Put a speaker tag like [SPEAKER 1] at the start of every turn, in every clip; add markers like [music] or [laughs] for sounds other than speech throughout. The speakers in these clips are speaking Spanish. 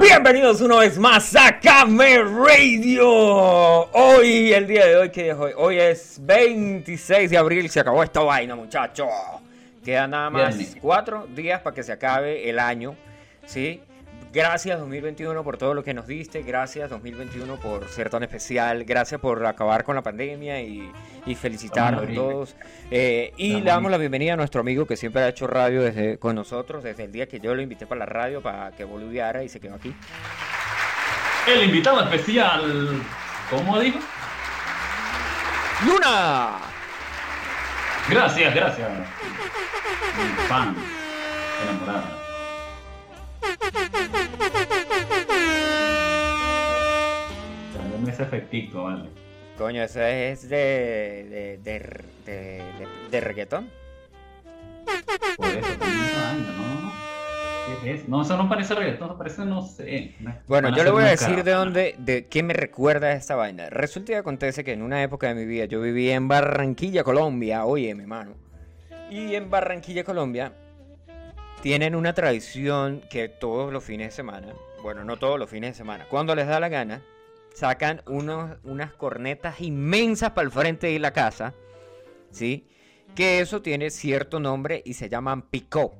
[SPEAKER 1] Bienvenidos una vez más a Came Radio. Hoy, el día de hoy, ¿qué es hoy? Hoy es 26 de abril, se acabó esta vaina, muchachos. Quedan nada más cuatro días para que se acabe el año, ¿sí? Gracias 2021 por todo lo que nos diste, gracias 2021 por ser tan especial, gracias por acabar con la pandemia y, y felicitar a todos. Eh, y le damos la bienvenida a nuestro amigo que siempre ha hecho radio desde con nosotros desde el día que yo lo invité para la radio para que boludeara y se quedó aquí.
[SPEAKER 2] El invitado especial, ¿cómo dijo?
[SPEAKER 1] Luna.
[SPEAKER 2] Gracias, gracias. Mi fan, enamorada. Ese efectito, vale.
[SPEAKER 1] Coño, eso es de. de. de. de, reggaetón.
[SPEAKER 2] Por eso, ¿no? ¿Qué es? No, eso no parece reggaetón, eso parece, no sé.
[SPEAKER 1] Bueno, yo le voy a decir de dónde, de qué me recuerda esta vaina. Resulta y acontece que en una época de mi vida yo vivía en Barranquilla, Colombia. Oye, mi mano. Y en Barranquilla, Colombia, tienen una tradición que todos los fines de semana, bueno, no todos los fines de semana, cuando les da la gana, sacan unos, unas cornetas inmensas para el frente de la casa, ¿sí? Que eso tiene cierto nombre y se llaman picó,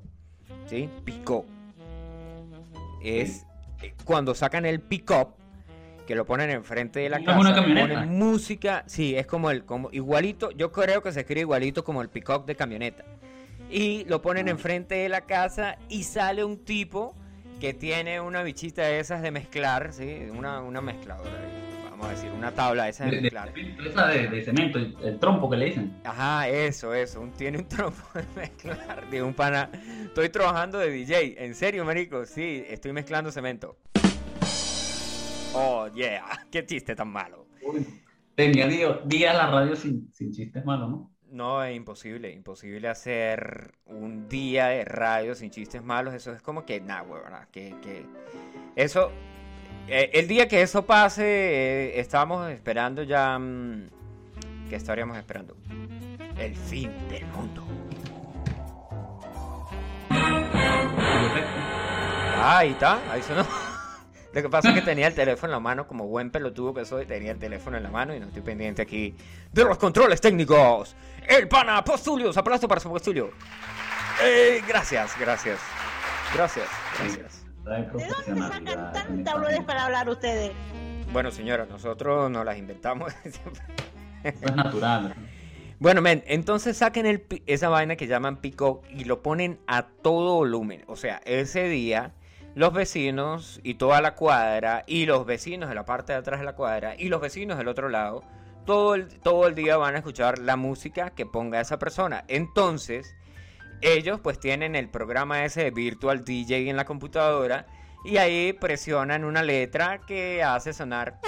[SPEAKER 1] ¿sí? Picó. Es cuando sacan el pick-up, que lo ponen enfrente de la casa, ponen música, sí, es como el, como igualito, yo creo que se escribe igualito como el pick-up de camioneta y lo ponen enfrente de la casa y sale un tipo que tiene una bichita de esas de mezclar, ¿sí? Una, una mezcladora, vamos a decir, una tabla de esas de, mezclar.
[SPEAKER 2] De, esa de, cemento, el, trompo que le dicen.
[SPEAKER 1] Ajá, eso, eso, tiene un trompo de mezclar, de un pana. Estoy trabajando de DJ, en serio, marico, sí, estoy mezclando cemento. Oh, yeah, qué chiste tan malo.
[SPEAKER 2] tenía día la radio sin, sin chistes malos, ¿no?
[SPEAKER 1] No, es imposible, imposible hacer un día de radio sin chistes malos. Eso es como que, nah, ¿verdad? Que, que eso, eh, el día que eso pase, eh, estábamos esperando ya, mm, ¿qué estaríamos esperando? El fin del mundo. Ah, ahí está, ahí sonó. Lo que pasa es que tenía el teléfono en la mano, como buen pelotudo que soy, tenía el teléfono en la mano y no estoy pendiente aquí de los controles técnicos. El pana Postulio, aplauso para su Postulio. Eh, gracias, gracias. Gracias, gracias.
[SPEAKER 3] ¿De dónde sacan tantas flores para hablar ustedes?
[SPEAKER 1] Bueno, señora, nosotros nos las inventamos. [laughs]
[SPEAKER 2] es natural.
[SPEAKER 1] Bueno, men, entonces saquen el, esa vaina que llaman pico y lo ponen a todo volumen. O sea, ese día los vecinos y toda la cuadra y los vecinos de la parte de atrás de la cuadra y los vecinos del otro lado, todo el, todo el día van a escuchar la música que ponga esa persona. Entonces, ellos pues tienen el programa ese de Virtual DJ en la computadora y ahí presionan una letra que hace sonar...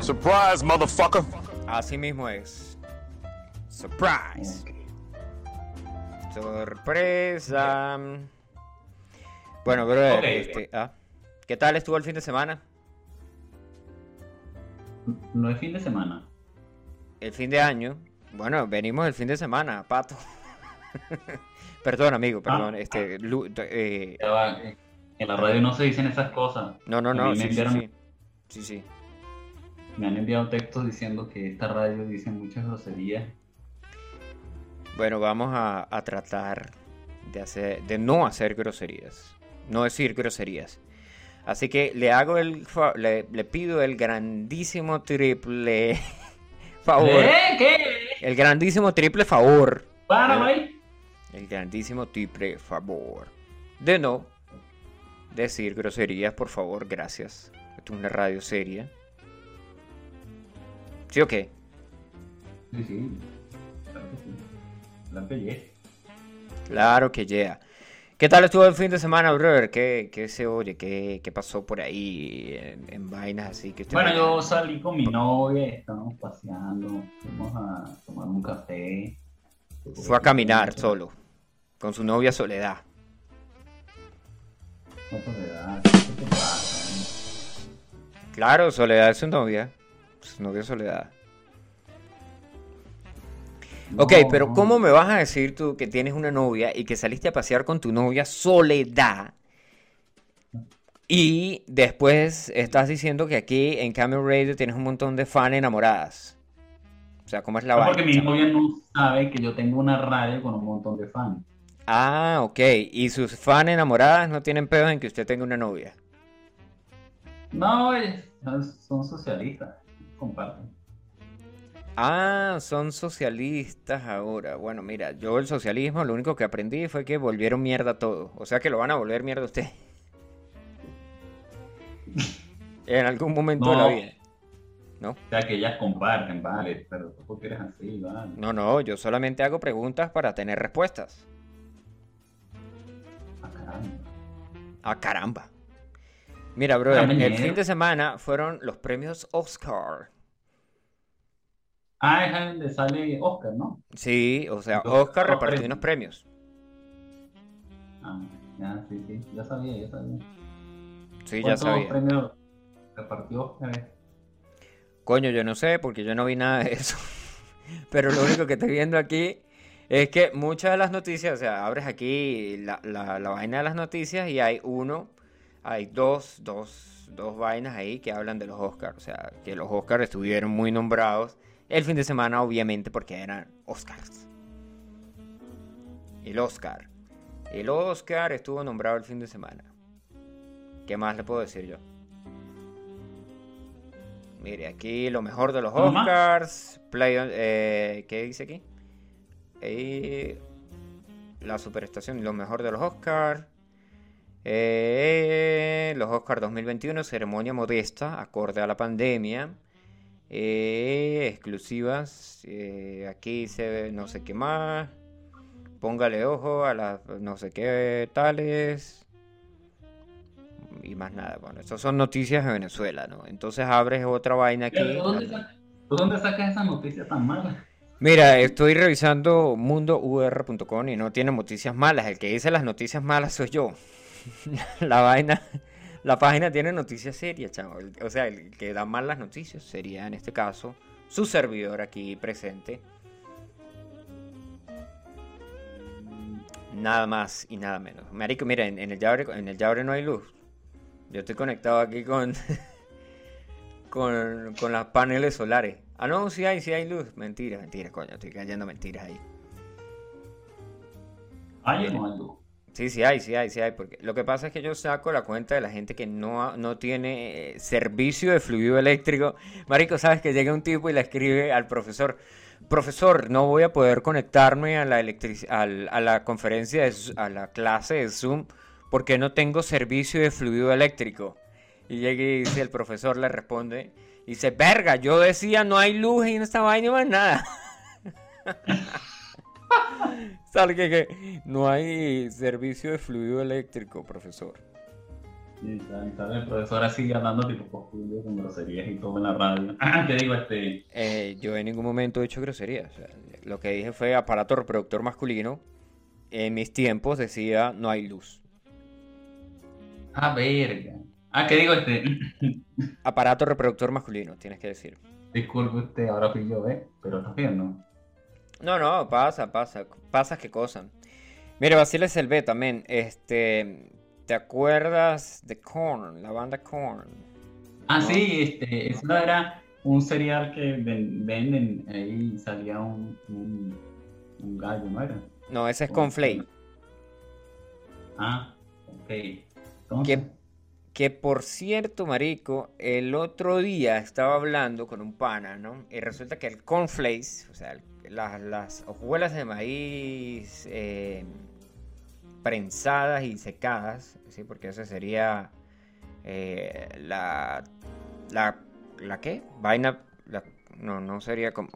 [SPEAKER 4] Surprise, motherfucker.
[SPEAKER 1] Así mismo es. Surprise. Sorpresa. Bueno, pero este, ah, ¿qué tal estuvo el fin de semana?
[SPEAKER 2] No es fin de semana.
[SPEAKER 1] El fin de año. Bueno, venimos el fin de semana, pato. [laughs] perdón, amigo, perdón. Ah, este,
[SPEAKER 2] ah. eh, en la radio no se dicen esas cosas.
[SPEAKER 1] No, no, no. Sí, sí, sí, sí.
[SPEAKER 2] Me han enviado textos diciendo que esta radio dice muchas groserías
[SPEAKER 1] bueno, vamos a, tratar de, hacer, de no hacer groserías, no decir groserías. Así que le hago el le, le pido el grandísimo triple [laughs] favor.
[SPEAKER 2] ¿Eh? ¿Qué?
[SPEAKER 1] El grandísimo triple favor.
[SPEAKER 2] Para,
[SPEAKER 1] el, el grandísimo triple favor de no decir groserías, por favor, gracias. Esto es una radio seria. ¿Sí o qué?
[SPEAKER 2] Sí, sí.
[SPEAKER 1] Claro que ya. ¿Qué tal estuvo el fin de semana, brother? ¿Qué, qué se oye? ¿Qué, ¿Qué, pasó por ahí en, vainas así? Que
[SPEAKER 2] bueno, yo salí con mi novia, estábamos paseando, fuimos a tomar un café.
[SPEAKER 1] Fue a caminar solo, con su novia Soledad.
[SPEAKER 2] Soledad, ¿qué te pasa?
[SPEAKER 1] Claro, Soledad es su novia, su novia Soledad. Ok,
[SPEAKER 2] No,
[SPEAKER 1] pero
[SPEAKER 2] no.
[SPEAKER 1] ¿cómo me vas a decir tú que tienes una novia y que saliste a pasear con tu novia Soledad? Y después estás diciendo que aquí en Camel Radio tienes un montón de fans enamoradas. O sea, ¿cómo es la
[SPEAKER 2] No,
[SPEAKER 1] vaina?
[SPEAKER 2] porque mi novia no sabe que yo tengo una radio con un montón de fans.
[SPEAKER 1] Ah, ok. Y sus fans enamoradas no tienen pedos en que usted tenga una novia.
[SPEAKER 2] No, son socialistas, comparten.
[SPEAKER 1] Ah, son socialistas ahora. Bueno, mira, yo el socialismo lo único que aprendí fue que volvieron mierda todo. O sea que lo van a volver mierda a usted. [laughs] En algún momento de la
[SPEAKER 2] No.
[SPEAKER 1] vida. ¿No?
[SPEAKER 2] O sea, que ellas comparten, vale, pero tú porque eres así, vale.
[SPEAKER 1] No, no, yo solamente hago preguntas para tener respuestas.
[SPEAKER 2] Ah, caramba.
[SPEAKER 1] Ah, caramba. Mira, brother, el fin de semana fueron los premios Oscar.
[SPEAKER 2] Ah, es donde sale Oscar, ¿no?
[SPEAKER 1] Sí, o sea, Oscar repartió unos premios.
[SPEAKER 2] Ah, ya, sí, sí, ya sabía, ya sabía.
[SPEAKER 1] Sí, ya
[SPEAKER 2] ¿Cuántos
[SPEAKER 1] sabía.
[SPEAKER 2] premios repartió Oscar?
[SPEAKER 1] Coño, yo no sé porque yo no vi nada de eso. [laughs] Pero lo único que estoy viendo aquí es que muchas de las noticias, o sea, abres aquí la, la- la vaina de las noticias y hay uno, hay dos, dos, dos vainas ahí que hablan de los Oscars. O sea, que los Oscars estuvieron muy nombrados el fin de semana, obviamente, porque eran Oscars. El Oscar. El Oscar estuvo nombrado el fin de semana. ¿Qué más le puedo decir yo? Mire, aquí lo mejor de los. Oscars. Play, eh, ¿Qué dice aquí? Eh, la superestación, lo mejor de los Oscars. Eh, los Oscars 2021, ceremonia modesta, acorde a la pandemia. Eh, exclusivas. eh, aquí se ve no sé qué más. Póngale ojo a las no sé qué tales. Y más nada. Bueno, estas son noticias de Venezuela, ¿no? Entonces abres otra vaina aquí.
[SPEAKER 2] ¿Tú dónde, sacas, ¿Tú dónde sacas esa noticia tan mala?
[SPEAKER 1] Mira, estoy revisando mundour.com y no tiene noticias malas. El que dice las noticias malas soy yo. [laughs] La vaina, la página tiene noticias serias, chavo. O sea, el que da mal las noticias sería en este caso su servidor aquí presente. Nada más y nada menos. Marico, mira, en, el Yabre, en el Yabre no hay luz. Yo estoy conectado aquí con, [laughs] con, con las paneles solares. Ah, no, sí hay, sí hay luz. Mentira, mentira, coño, estoy cayendo mentiras ahí.
[SPEAKER 2] ¿Hay no hay luz?
[SPEAKER 1] Sí, sí hay, sí hay, sí hay. Porque lo que pasa es que yo saco la cuenta de la gente que no, no tiene eh, servicio de fluido eléctrico. Marico, sabes que llega un tipo y le escribe al profesor, profesor, no voy a poder conectarme a la electric- a la conferencia, de a la clase de Zoom porque no tengo servicio de fluido eléctrico. Y llega y dice, el profesor le responde, y dice, verga, yo decía no hay luz en esta vaina más nada. [laughs] [laughs] Sale que, que no hay servicio de fluido eléctrico, profesor.
[SPEAKER 2] Y sale el profesor así hablando tipo postureo con groserías y todo en la radio. [laughs] Ah, te digo, este.
[SPEAKER 1] Eh, yo en ningún momento he hecho groserías. o sea, lo que dije fue aparato reproductor masculino. En mis tiempos decía no hay luz.
[SPEAKER 2] Ah, verga. Ah, que digo, este. [laughs]
[SPEAKER 1] Aparato reproductor masculino, tienes que decir.
[SPEAKER 2] Disculpe usted, ahora fui yo, ¿eh? Pero estás bien, ¿no?
[SPEAKER 1] No, no, pasa, pasa, pasa qué cosa. Mire, Basile Selvé también, este, ¿te acuerdas de Korn, la banda Korn?
[SPEAKER 2] Ah,
[SPEAKER 1] ¿No?
[SPEAKER 2] sí, este, eso era un cereal que ven- venden, ahí salía un, un, un gallo, ¿no era?
[SPEAKER 1] No, ese es Conflay.
[SPEAKER 2] Ah, ok. Entonces,
[SPEAKER 1] Que, que por cierto, marico, el otro día estaba hablando con un pana, ¿no? Y resulta que el cornflakes, o sea, el- las, las hojuelas de maíz eh, prensadas y secadas, ¿sí? Porque esa sería eh, la, la, ¿la qué? Vaina, no, no sería como...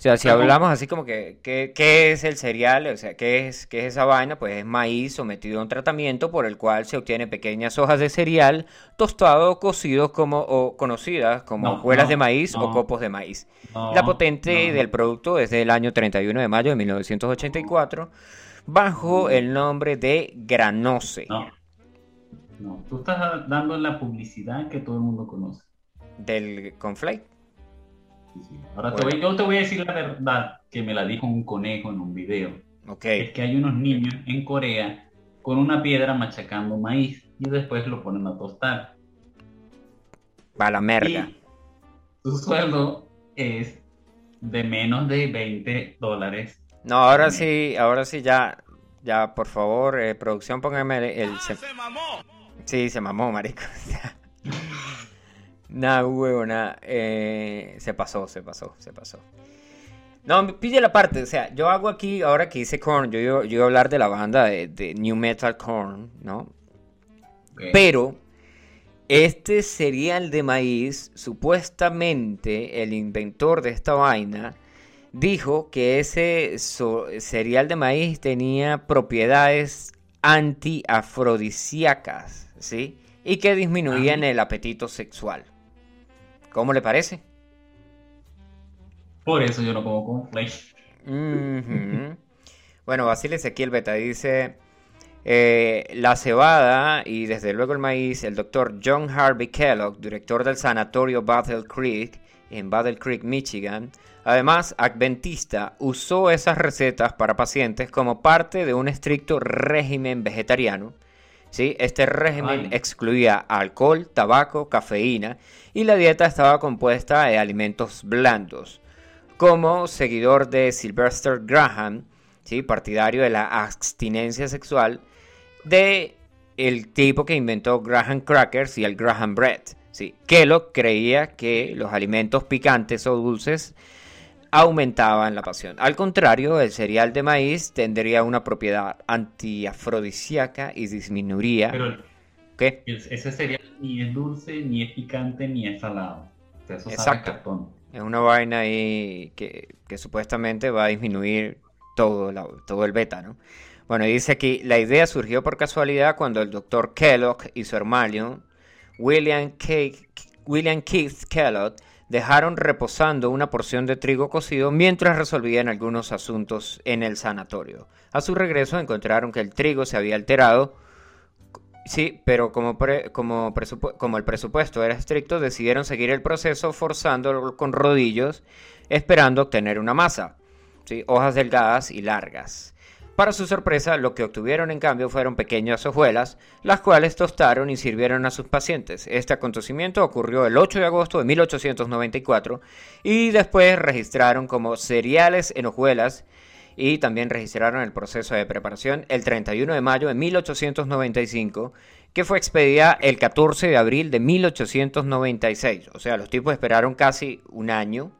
[SPEAKER 1] O sea, si
[SPEAKER 2] Pero-
[SPEAKER 1] hablamos así como que, ¿qué, qué es el cereal? O sea, ¿qué es, qué es esa vaina? Pues es maíz sometido a un tratamiento por el cual se obtiene pequeñas hojas de cereal tostado o cocido como, o conocidas como
[SPEAKER 2] No,
[SPEAKER 1] hojuelas
[SPEAKER 2] no,
[SPEAKER 1] de maíz o copos de maíz. La patente
[SPEAKER 2] no.
[SPEAKER 1] del producto es del año 31 de mayo de 1984 bajo el nombre de Granose.
[SPEAKER 2] No. No, tú estás dando la publicidad que todo el mundo conoce.
[SPEAKER 1] Del conflate.
[SPEAKER 2] Sí. Ahora te voy- yo te voy a decir la verdad que me la dijo un conejo en un video.
[SPEAKER 1] Ok.
[SPEAKER 2] Es que hay unos niños en Corea con una piedra machacando maíz y después lo ponen a tostar.
[SPEAKER 1] Va la merga.
[SPEAKER 2] Y su sueldo es de menos de 20 dólares.
[SPEAKER 1] No, ahora sí, ahora sí ya, ya, por favor, eh, producción, póngame el... se- Sí, se mamó, marico. [laughs] Nada, huevo, nada. eh, se pasó, se pasó, se pasó. No, pille la parte, o sea, yo hago aquí, ahora que hice Korn, yo, yo, yo iba a hablar de la banda de, de New Metal Korn, ¿no? Pero este cereal de maíz, supuestamente el inventor de esta vaina dijo que ese so- cereal de maíz tenía propiedades antiafrodisíacas, ¿sí? Y que disminuían el apetito sexual. ¿Cómo le parece?
[SPEAKER 2] Por eso yo no como cornflakes.
[SPEAKER 1] Bueno, Basile Ezequiel Beta dice, eh, la cebada y desde luego el maíz, el doctor John Harvey Kellogg, director del sanatorio Battle Creek en Battle Creek, Michigan, además adventista, usó esas recetas para pacientes como parte de un estricto régimen vegetariano. ¿Sí? Este régimen
[SPEAKER 2] Ay.
[SPEAKER 1] excluía alcohol, tabaco, cafeína y la dieta estaba compuesta de alimentos blandos como seguidor de Sylvester Graham, ¿sí? partidario de la abstinencia sexual, de el tipo que inventó Graham Crackers y el Graham Bread. ¿sí? Kellogg creía que los alimentos picantes o dulces aumentaban la pasión. Al contrario, el cereal de maíz tendría una propiedad antiafrodisíaca y disminuiría...
[SPEAKER 2] Pero
[SPEAKER 1] ¿Qué?
[SPEAKER 2] es- ese cereal ni es dulce, ni es picante, ni es salado. O sea, eso sabe
[SPEAKER 1] Exacto.
[SPEAKER 2] cartón.
[SPEAKER 1] Es una vaina ahí que, que supuestamente va a disminuir todo, la- todo el beta, ¿no? Bueno, dice aquí, la idea surgió por casualidad cuando el doctor Kellogg y su hermano, William, William Keith Kellogg, dejaron reposando una porción de trigo cocido mientras resolvían algunos asuntos en el sanatorio. A su regreso encontraron que el trigo se había alterado, Sí, pero como, el presupuesto era estricto, decidieron seguir el proceso forzándolo con rodillos, esperando obtener una masa. ¿sí? Hojas delgadas y largas. Para su sorpresa, lo que obtuvieron en cambio fueron pequeñas hojuelas, las cuales tostaron y sirvieron a sus pacientes. Este acontecimiento ocurrió el 8 de agosto de 1894 y después registraron como cereales en hojuelas y también registraron el proceso de preparación el 31 de mayo de 1895, que fue expedida el 14 de abril de 1896. O sea, los tipos esperaron casi un año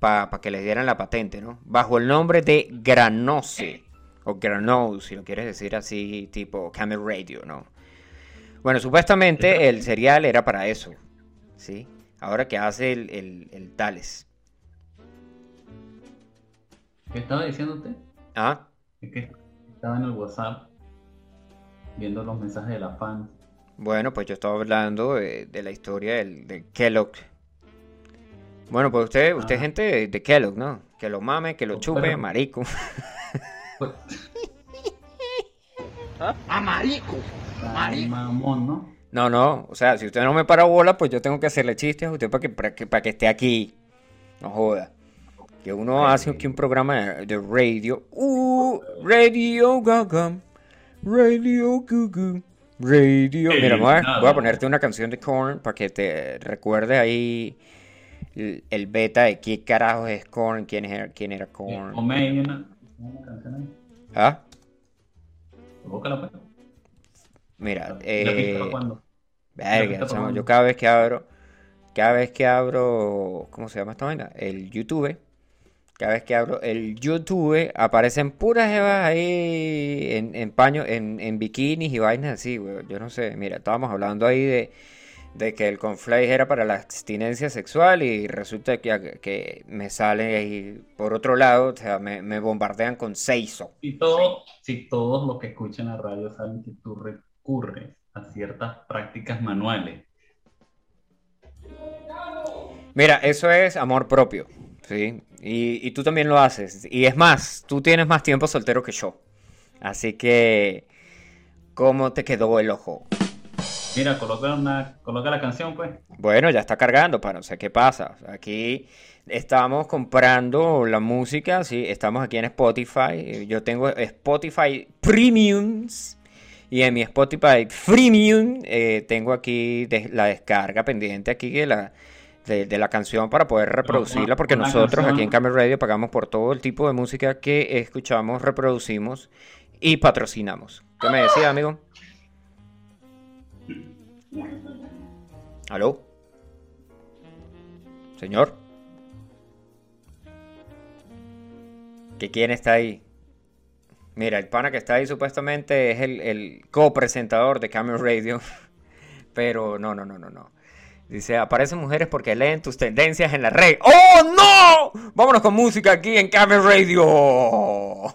[SPEAKER 1] para que les dieran la patente, ¿no? Bajo el nombre de Granose, o Granose, si lo quieres decir así, tipo Camel Radio, ¿no? Bueno, supuestamente el cereal era para eso, ¿sí? Ahora que hace el, el, el Tales.
[SPEAKER 2] ¿Qué estaba diciendo usted?
[SPEAKER 1] ¿Ah?
[SPEAKER 2] Es que estaba en el WhatsApp viendo los mensajes de la fan.
[SPEAKER 1] Bueno, pues yo estaba hablando de, de la historia del, de Kellogg. Bueno, pues usted, usted es
[SPEAKER 2] Ah.
[SPEAKER 1] gente de, de Kellogg, ¿no? Que lo mame, que lo chupe, marico. [laughs]
[SPEAKER 2] Pues,
[SPEAKER 3] A [laughs] marico.
[SPEAKER 2] ay, mamón, ¿no?
[SPEAKER 1] No, no, o sea, si usted no me para bola, pues yo tengo que hacerle chistes a usted para que, para que, para que esté aquí. No joda. Que uno hace aquí un programa de, de radio. Uh, Radio Gaga. Radio Gugu. Radio. Mira, voy a, voy a ponerte una canción de Korn para que te recuerde ahí el, el beta de qué carajos es Korn, quién era, quién era Korn.
[SPEAKER 2] Una, canción ahí.
[SPEAKER 1] ¿Ah?
[SPEAKER 2] Pues.
[SPEAKER 1] Mira,
[SPEAKER 2] ¿La pista
[SPEAKER 1] eh? Verga, chamo,
[SPEAKER 2] probando.
[SPEAKER 1] yo cada vez que abro, cada vez que abro, ¿cómo se llama esta vaina? El YouTube. Cada vez que abro el YouTube, aparecen puras jevas ahí en, en paño, en, en bikinis y vainas así, güey. Yo no sé, mira, estábamos hablando ahí de, de que el conflay era para la abstinencia sexual y resulta que, que me sale ahí por otro lado, o sea, me, me bombardean con seiso.
[SPEAKER 2] Si, todo, si todos los que escuchan la radio saben que tú recurres a ciertas prácticas manuales,
[SPEAKER 1] Mira, eso es amor propio, ¿sí? Y, y tú también lo haces. Y es más, tú tienes más tiempo soltero que yo. Así que, ¿cómo te quedó el ojo?
[SPEAKER 2] Mira, coloca, una, coloca la canción, pues.
[SPEAKER 5] Bueno, ya está cargando, para no sé qué pasa. Aquí estamos comprando la música, sí, estamos aquí en Spotify. Yo tengo Spotify Premiums. Y en mi Spotify Freemium eh, tengo aquí de- la descarga pendiente aquí de la, de, de la canción para poder reproducirla, porque nosotros aquí en Camel Radio pagamos por todo el tipo de música que escuchamos, reproducimos y patrocinamos. ¿Qué me decía, amigo? ¿Aló? Señor. ¿Que quién está ahí? Mira, el pana que está ahí supuestamente es el, el copresentador de Camel Radio. [laughs] Pero no, no, no, no, no. Dice, aparecen mujeres porque leen tus tendencias en la red. ¡Oh, no! Vámonos con música aquí en Camel Radio.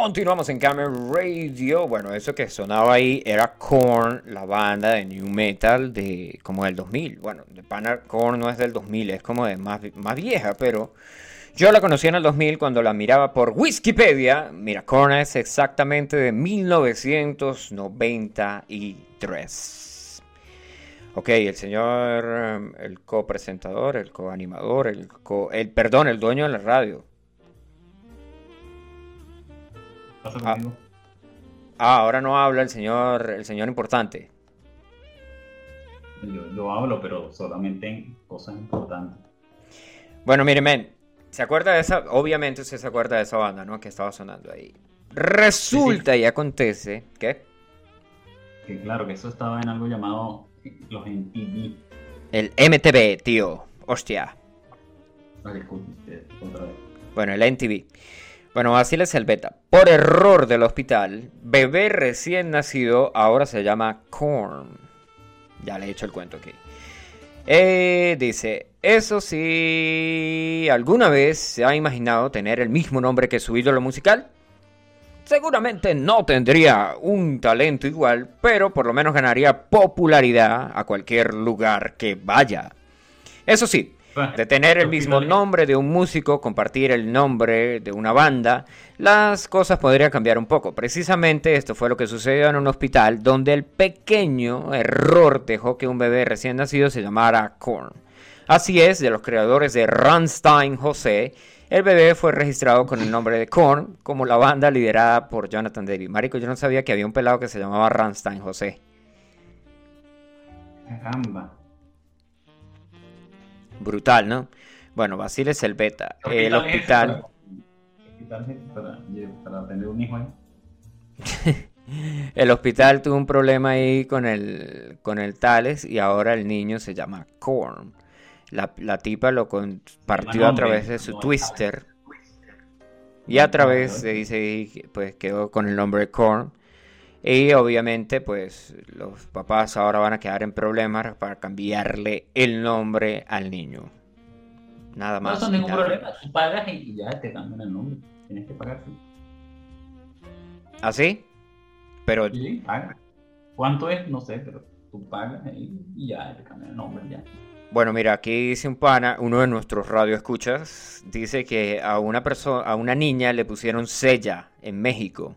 [SPEAKER 1] Continuamos en Camera Radio. Bueno, eso que sonaba ahí era Korn, la banda de New Metal de como del 2000. Bueno, de pana Korn no es del 2000, es como de más, más vieja, pero yo la conocí en el 2000 cuando la miraba por Wikipedia. Mira, Korn es exactamente de 1993. Ok, el señor, el copresentador, el coanimador, el, co, el perdón, el dueño de la radio.
[SPEAKER 2] Pasa
[SPEAKER 1] Ah.
[SPEAKER 2] conmigo.
[SPEAKER 1] Ah, ahora no habla el señor, el señor importante.
[SPEAKER 2] Yo, yo hablo, pero solamente en cosas importantes.
[SPEAKER 1] Bueno, mire, men, ¿se acuerda de esa? Obviamente usted se acuerda de esa banda, ¿no? Que estaba sonando ahí. Resulta y acontece que
[SPEAKER 2] Que claro, que eso estaba en algo llamado los MTV.
[SPEAKER 1] el MTV, tío, hostia.
[SPEAKER 2] Ah, vez.
[SPEAKER 1] Bueno, el NTV. Bueno, así les el beta. Por error del hospital, bebé recién nacido ahora se llama Korn. Ya le he hecho el cuento aquí. Eh, dice, eso sí, ¿alguna vez se ha imaginado tener el mismo nombre que su ídolo musical? Seguramente no tendría un talento igual, pero por lo menos ganaría popularidad a cualquier lugar que vaya. Eso sí, de tener el mismo nombre de un músico, compartir el nombre de una banda, las cosas podrían cambiar un poco. Precisamente esto fue lo que sucedió en un hospital donde el pequeño error dejó que un bebé recién nacido se llamara Korn. Así es, de los creadores de Rammstein José, el bebé fue registrado con el nombre de Korn como la banda liderada por Jonathan Davis. Marico, yo no sabía que había un pelado que se llamaba Rammstein José.
[SPEAKER 2] Caramba.
[SPEAKER 1] Brutal, ¿no? Bueno, Basile Selveta, el
[SPEAKER 2] es ese
[SPEAKER 1] hospital...
[SPEAKER 2] Para, hospital es para, para tener un hijo ahí. [laughs]
[SPEAKER 1] El hospital tuvo un problema ahí con el, con el Tales y ahora el niño se llama Korn. La, la tipa lo compartió a través de su Twister y a través se dice ahí, pues quedó con el nombre de Korn. Y obviamente pues los papás ahora van a quedar en problemas para cambiarle el nombre al niño. Nada
[SPEAKER 2] No,
[SPEAKER 1] más.
[SPEAKER 2] eso
[SPEAKER 1] y
[SPEAKER 2] ningún problema. Tú pagas y ya te cambian el nombre. Tienes que pagar. sí.
[SPEAKER 1] ¿Así? Pero
[SPEAKER 2] Sí, paga. ¿Cuánto es? No sé, pero tú pagas y ya te cambian el nombre. Ya.
[SPEAKER 1] Bueno, mira, aquí dice un pana, uno de nuestros radioescuchas, dice que a una persona, a una niña le pusieron Sella en México.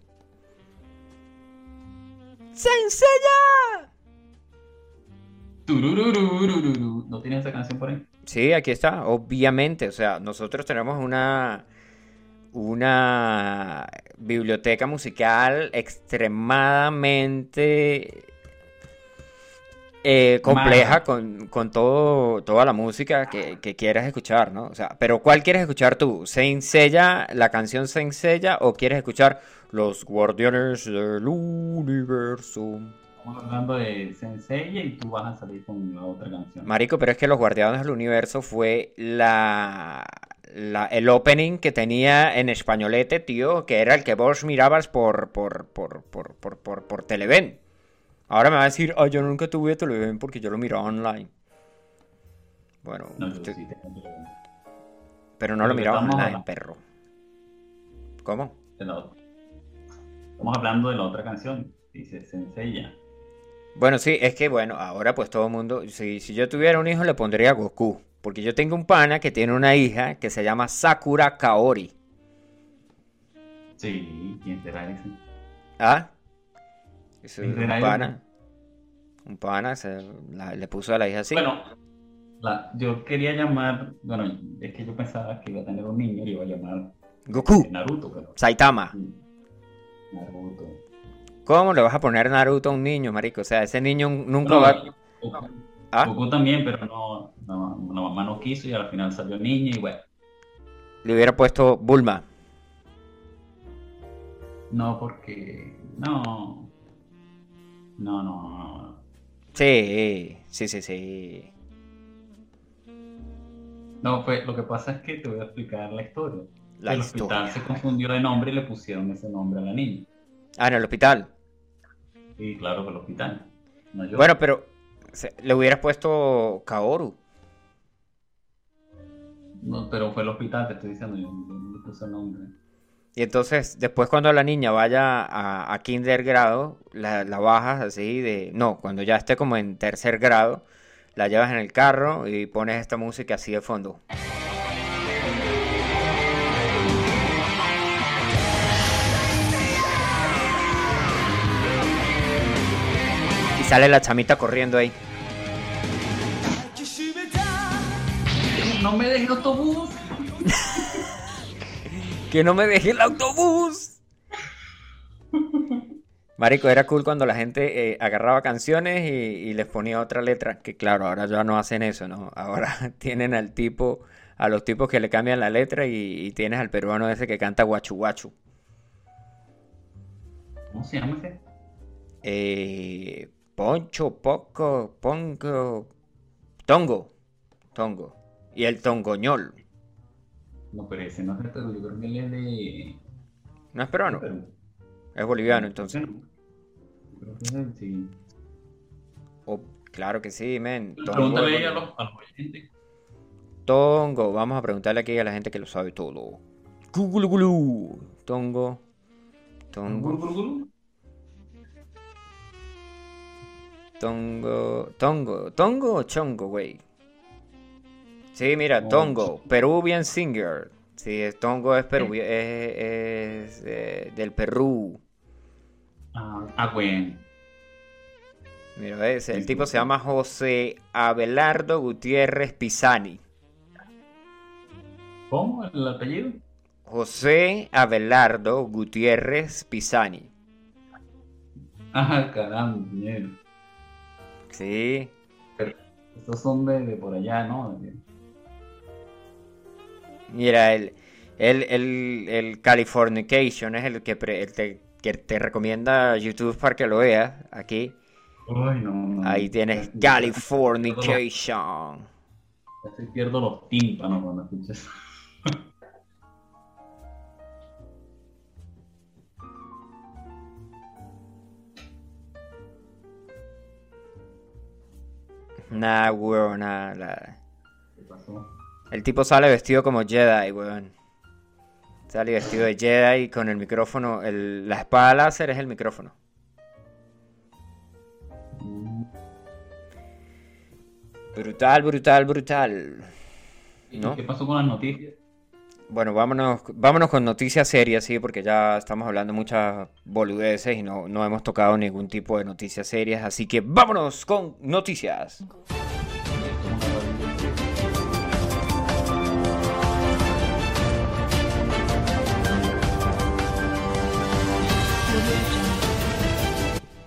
[SPEAKER 2] Tururururururu. ¿No tienes esa canción por ahí?
[SPEAKER 1] Sí, aquí está, obviamente. O sea, nosotros tenemos una, una biblioteca musical extremadamente eh, compleja con, con todo, toda la música que, que quieras escuchar, ¿no? O sea, pero ¿cuál quieres escuchar tú? ¿Saint Seiya, la canción Seiya o quieres escuchar Los Guardianes del Universo?
[SPEAKER 2] Estamos hablando de Sensei y tú vas a salir con la otra canción.
[SPEAKER 1] Marico, pero es que Los Guardianes del Universo fue la, la- el opening que tenía en españolete, tío, que era el que vos mirabas por, por, por, por, por, por, por Televen. Ahora me va a decir, ay, yo nunca tuve Televen porque yo lo miraba online. Bueno,
[SPEAKER 2] No,
[SPEAKER 1] usted-
[SPEAKER 2] sí
[SPEAKER 1] pero no lo miraba online, perro. ¿Cómo?
[SPEAKER 2] otra. Estamos hablando de la otra canción. Dice Senseiya.
[SPEAKER 1] Bueno, sí, es que bueno, ahora pues todo el mundo, si, si yo tuviera un hijo le pondría Goku, porque yo tengo un pana que tiene una hija que se llama Sakura Kaori.
[SPEAKER 2] Sí, ¿quién será ese?
[SPEAKER 1] ¿Ah? Es
[SPEAKER 2] ¿Quién
[SPEAKER 1] un pana. Un pana se la- le puso a la hija así.
[SPEAKER 2] Bueno, la- yo quería llamar. Bueno, es que yo pensaba que iba a tener un niño y iba a llamar
[SPEAKER 1] Goku,
[SPEAKER 2] Naruto, pero.
[SPEAKER 1] Saitama.
[SPEAKER 2] Naruto.
[SPEAKER 1] ¿Cómo le vas a poner Naruto a un niño, marico? O sea, ese niño nunca
[SPEAKER 2] No,
[SPEAKER 1] va...
[SPEAKER 2] Goku,
[SPEAKER 1] ¿Ah?
[SPEAKER 2] Goku también, pero no, no, la mamá no quiso y al final salió niño y bueno.
[SPEAKER 1] Le hubiera puesto Bulma.
[SPEAKER 2] No, porque. No. No, no, no.
[SPEAKER 1] Sí, sí, sí, sí.
[SPEAKER 2] No, pues lo que pasa es que te voy a explicar la historia.
[SPEAKER 1] La
[SPEAKER 2] el hospital se confundió de nombre y le pusieron ese nombre a la niña.
[SPEAKER 1] Ah, en el hospital.
[SPEAKER 2] Y claro que el hospital. No yo.
[SPEAKER 1] Bueno, pero le hubieras puesto Kaoru.
[SPEAKER 2] No, pero fue el hospital, te estoy diciendo, yo no le puse el nombre.
[SPEAKER 1] Y entonces, después cuando la niña vaya a, a kinder grado, la, la bajas así de... No, cuando ya esté como en tercer grado, la llevas en el carro y pones esta música así de fondo. Sale la chamita corriendo ahí.
[SPEAKER 2] No me dejes autobús. [laughs]
[SPEAKER 1] ¡Que no me deje el autobús! Marico, era cool cuando la gente eh, agarraba canciones y, y les ponía otra letra. Que claro, ahora ya no hacen eso, ¿no? Ahora [laughs] tienen al tipo, a los tipos que le cambian la letra y, y tienes al peruano ese que canta guachu guachu.
[SPEAKER 2] ¿Cómo se llama ese?
[SPEAKER 1] Eh, Poncho, Poco, Pongo, Tongo, Tongo. Y el Tongoñol.
[SPEAKER 2] No, pero ese no es yo creo que él es de
[SPEAKER 1] ¿No es peruano? Es boliviano, entonces.
[SPEAKER 2] Creo que es él, sí.
[SPEAKER 1] Oh, claro que sí, men. Tongo
[SPEAKER 2] Pregúntale a los, a los oyentes.
[SPEAKER 1] Tongo, vamos a preguntarle aquí a la gente que lo sabe todo. Gugulugulu. Tongo. Tongo. Tongo. Tongo. Tongo o chongo, güey. Sí, mira, Tongo. Peruvian singer. Sí, es- Tongo es, Peru, es, es, eh, del Perú.
[SPEAKER 2] Ah, ah, bueno.
[SPEAKER 1] Mira, el tipo se llama José Abelardo Gutiérrez Pisani.
[SPEAKER 2] ¿Cómo? ¿El apellido?
[SPEAKER 1] José Abelardo Gutiérrez Pisani.
[SPEAKER 2] Ah, caramba, mierda.
[SPEAKER 1] Sí,
[SPEAKER 2] Estos son de, de por allá, ¿no?
[SPEAKER 1] Mira, el, el, el, el Californication es el que, pre- el te, que te recomienda YouTube para que lo veas. Aquí,
[SPEAKER 2] Ay, no, no.
[SPEAKER 1] ahí tienes
[SPEAKER 2] Ya-
[SPEAKER 1] Californication.
[SPEAKER 2] Se pierdo los tímpanos cuando escuchas. [laughs]
[SPEAKER 1] Nah, weón, nada. la-
[SPEAKER 2] ¿Qué pasó?
[SPEAKER 1] El tipo sale vestido como Jedi, weón. Sale vestido de Jedi con el micrófono. El, la espada láser es el micrófono. Brutal, brutal, brutal.
[SPEAKER 2] ¿y
[SPEAKER 1] ¿No?
[SPEAKER 2] ¿Qué pasó con las noticias?
[SPEAKER 1] Bueno, vámonos, vámonos con noticias serias, sí, porque ya estamos hablando muchas boludeces y no, no hemos tocado ningún tipo de noticias serias, así que vámonos con noticias.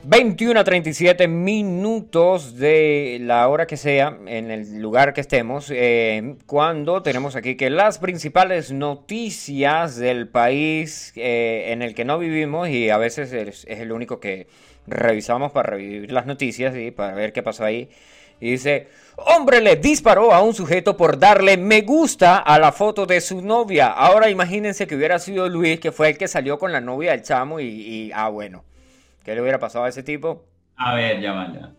[SPEAKER 1] ...21 a 37 minutos de la hora que sea, en el lugar que estemos, eh, cuando tenemos aquí que las principales noticias del país eh, en el que no vivimos y a veces es, el único que revisamos para revivir las noticias y para ver qué pasó ahí. Y dice, hombre le disparó a un sujeto por darle me gusta a la foto de su novia. Ahora imagínense que hubiera sido Luis, que fue el que salió con la novia del chamo y, y ah, bueno. ¿Qué le hubiera pasado a ese tipo?
[SPEAKER 2] A ver, ya va, ya.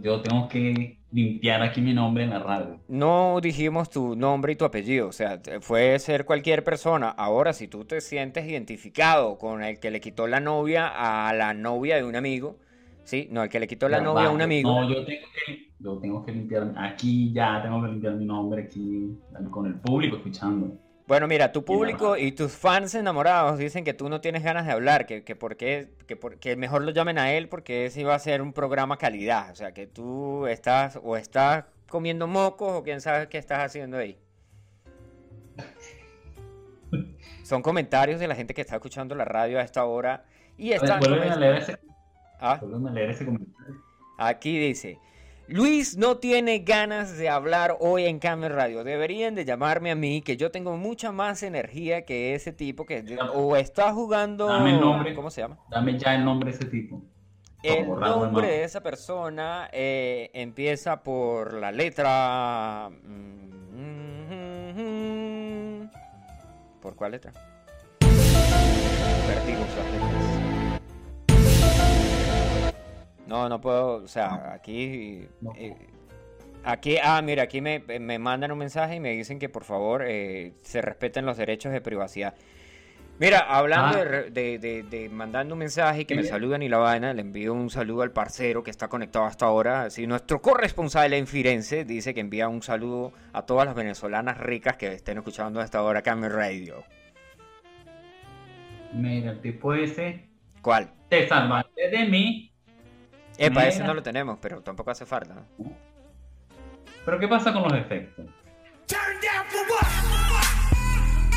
[SPEAKER 2] Yo, tengo que limpiar aquí mi nombre en la radio.
[SPEAKER 1] No dijimos tu nombre y tu apellido, o sea, puede ser cualquier persona. Ahora, si tú te sientes identificado con el que le quitó la novia a la novia de un amigo, ¿sí? No, el que le quitó la
[SPEAKER 2] Ya
[SPEAKER 1] novia a un amigo.
[SPEAKER 2] No, yo tengo que, yo tengo que limpiar, aquí ya tengo que limpiar mi nombre aquí con el público escuchando.
[SPEAKER 1] Bueno, mira, tu público y tus fans enamorados dicen que tú no tienes ganas de hablar, que, que, por qué- que, por- que mejor lo llamen a él porque ese iba a ser un programa calidad. O sea, que tú estás o estás comiendo mocos o quién sabe qué estás haciendo ahí. [laughs] Son comentarios de la gente que está escuchando la radio a esta hora y están
[SPEAKER 2] vuelven a leer ese,
[SPEAKER 1] Ah,
[SPEAKER 2] vuelven a leer ese comentario.
[SPEAKER 1] Aquí dice, Luis no tiene ganas de hablar hoy en Camel Radio. Deberían de llamarme a mí, que yo tengo mucha más energía que ese tipo que de- o está jugando...
[SPEAKER 2] Dame el nombre.
[SPEAKER 1] ¿Cómo se llama?
[SPEAKER 2] Dame ya el nombre de ese tipo.
[SPEAKER 1] El nombre de esa persona eh, empieza por la letra... mm, ¿Por cuál letra? Perdí las letras. No, no puedo, o sea, aquí...
[SPEAKER 2] No.
[SPEAKER 1] eh, Aquí, ah, mira, aquí me, me mandan un mensaje y me dicen que por favor eh, se respeten los derechos de privacidad. Mira, hablando
[SPEAKER 2] Ah.
[SPEAKER 1] de, de- de- de mandando un mensaje y que me
[SPEAKER 2] Sí.
[SPEAKER 1] saludan y la vaina, le envío un saludo al parcero que está conectado hasta ahora. Así, nuestro corresponsal en Firenze dice que envía un saludo a todas las venezolanas ricas que estén escuchando hasta ahora Cami Radio.
[SPEAKER 2] Mira, el tipo ese,
[SPEAKER 1] ¿Cuál?
[SPEAKER 2] te salvaste de mí.
[SPEAKER 1] Epa, ese
[SPEAKER 2] Mira.
[SPEAKER 1] no lo tenemos, pero tampoco hace falta. ¿no?
[SPEAKER 2] Pero ¿qué pasa con los efectos?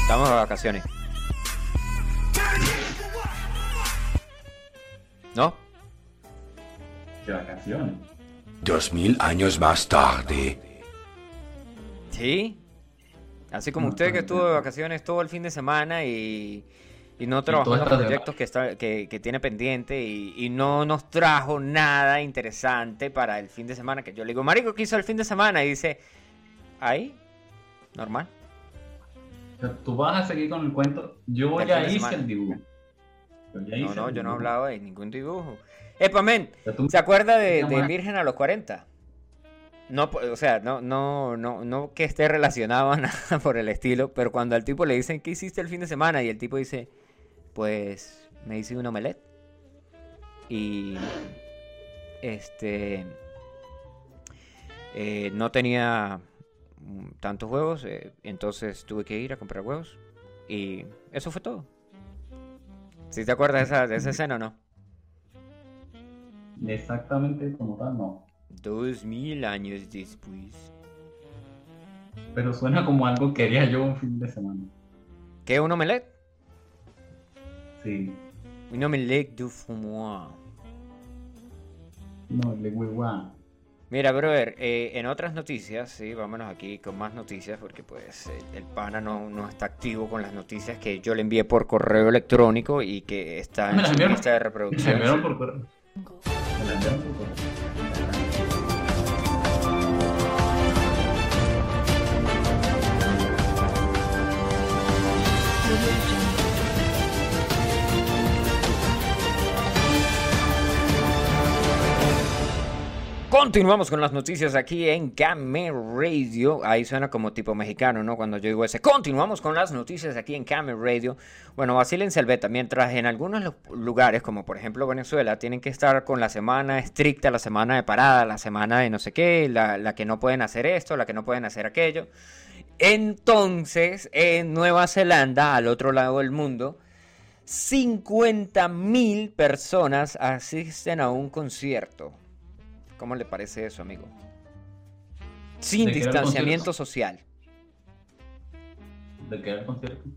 [SPEAKER 1] Estamos de vacaciones. ¿No?
[SPEAKER 2] De vacaciones.
[SPEAKER 6] Dos mil años más tarde.
[SPEAKER 1] Sí. Así como usted que estuvo de vacaciones todo el fin de semana y, y no trabajó en los proyectos que, está, que, que tiene pendiente y, y no nos trajo nada interesante para el fin de semana. Que yo le digo, Marico, ¿qué hizo el fin de semana? Y dice, ahí, normal.
[SPEAKER 2] Tú vas a seguir con el cuento. Yo
[SPEAKER 1] Del
[SPEAKER 2] ya hice el dibujo. Ya
[SPEAKER 1] No,
[SPEAKER 2] hice
[SPEAKER 1] no,
[SPEAKER 2] el
[SPEAKER 1] yo no hablaba de ningún dibujo. Epa, men, ¿se acuerda de. Virgen a los 40? No, o sea, no, no, no, no que esté relacionado a nada [laughs] por el estilo, pero cuando al tipo le dicen, ¿qué hiciste el fin de semana? Y el tipo dice, pues me hice un omelette. Y este eh, no tenía tantos huevos, eh, entonces tuve que ir a comprar huevos. Y eso fue todo. ¿Sí te acuerdas de esa, de esa [laughs] escena o no?
[SPEAKER 2] Exactamente como tal, no.
[SPEAKER 1] Dos mil años después.
[SPEAKER 2] Pero suena como algo que haría yo un fin de semana.
[SPEAKER 1] ¿Qué? ¿Un omelette?
[SPEAKER 2] Sí.
[SPEAKER 1] Un omelette du froment.
[SPEAKER 2] No, le.
[SPEAKER 1] Mira, brother, eh, en otras noticias, sí, vámonos aquí con más noticias porque pues el, el pana no, no está activo con las noticias que yo le envié por correo electrónico y que está en su lista de
[SPEAKER 2] Me
[SPEAKER 1] reproducción.
[SPEAKER 2] enviaron por correo. Me la enviaron por correo.
[SPEAKER 1] Continuamos con las noticias aquí en Came Radio. Ahí suena como tipo mexicano, ¿no? Cuando yo digo ese. Continuamos con las noticias aquí en Came Radio. Bueno, vacílense el beta. Mientras en algunos lu- lugares, como por ejemplo Venezuela, tienen que estar con la semana estricta, la semana de parada, la semana de no sé qué, la, la que no pueden hacer esto, la que no pueden hacer aquello. Entonces, en Nueva Zelanda, al otro lado del mundo, 50.000 personas asisten a un concierto. ¿Cómo le parece eso, amigo? Sin
[SPEAKER 2] ¿De qué era el
[SPEAKER 1] distanciamiento social.
[SPEAKER 2] ¿De qué era el concierto?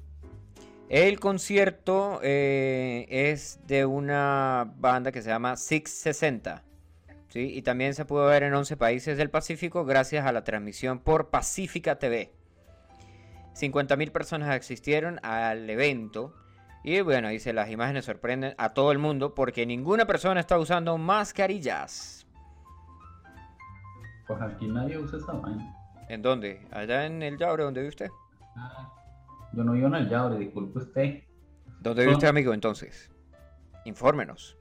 [SPEAKER 1] El concierto eh, es de una banda que se llama 660. ¿sí? Y también se pudo ver en 11 países del Pacífico gracias a la transmisión por Pacífica TV. 50.000 personas asistieron al evento. Y bueno, dice, las imágenes sorprenden a todo el mundo porque ninguna persona está usando mascarillas.
[SPEAKER 2] Pues aquí nadie usa esa vaina.
[SPEAKER 1] ¿En dónde? Allá en el Yaure, donde vive usted.
[SPEAKER 2] Ah, Yo no vivo en el Yaure, disculpe usted.
[SPEAKER 1] ¿Dónde vive usted, amigo, entonces? Infórmenos.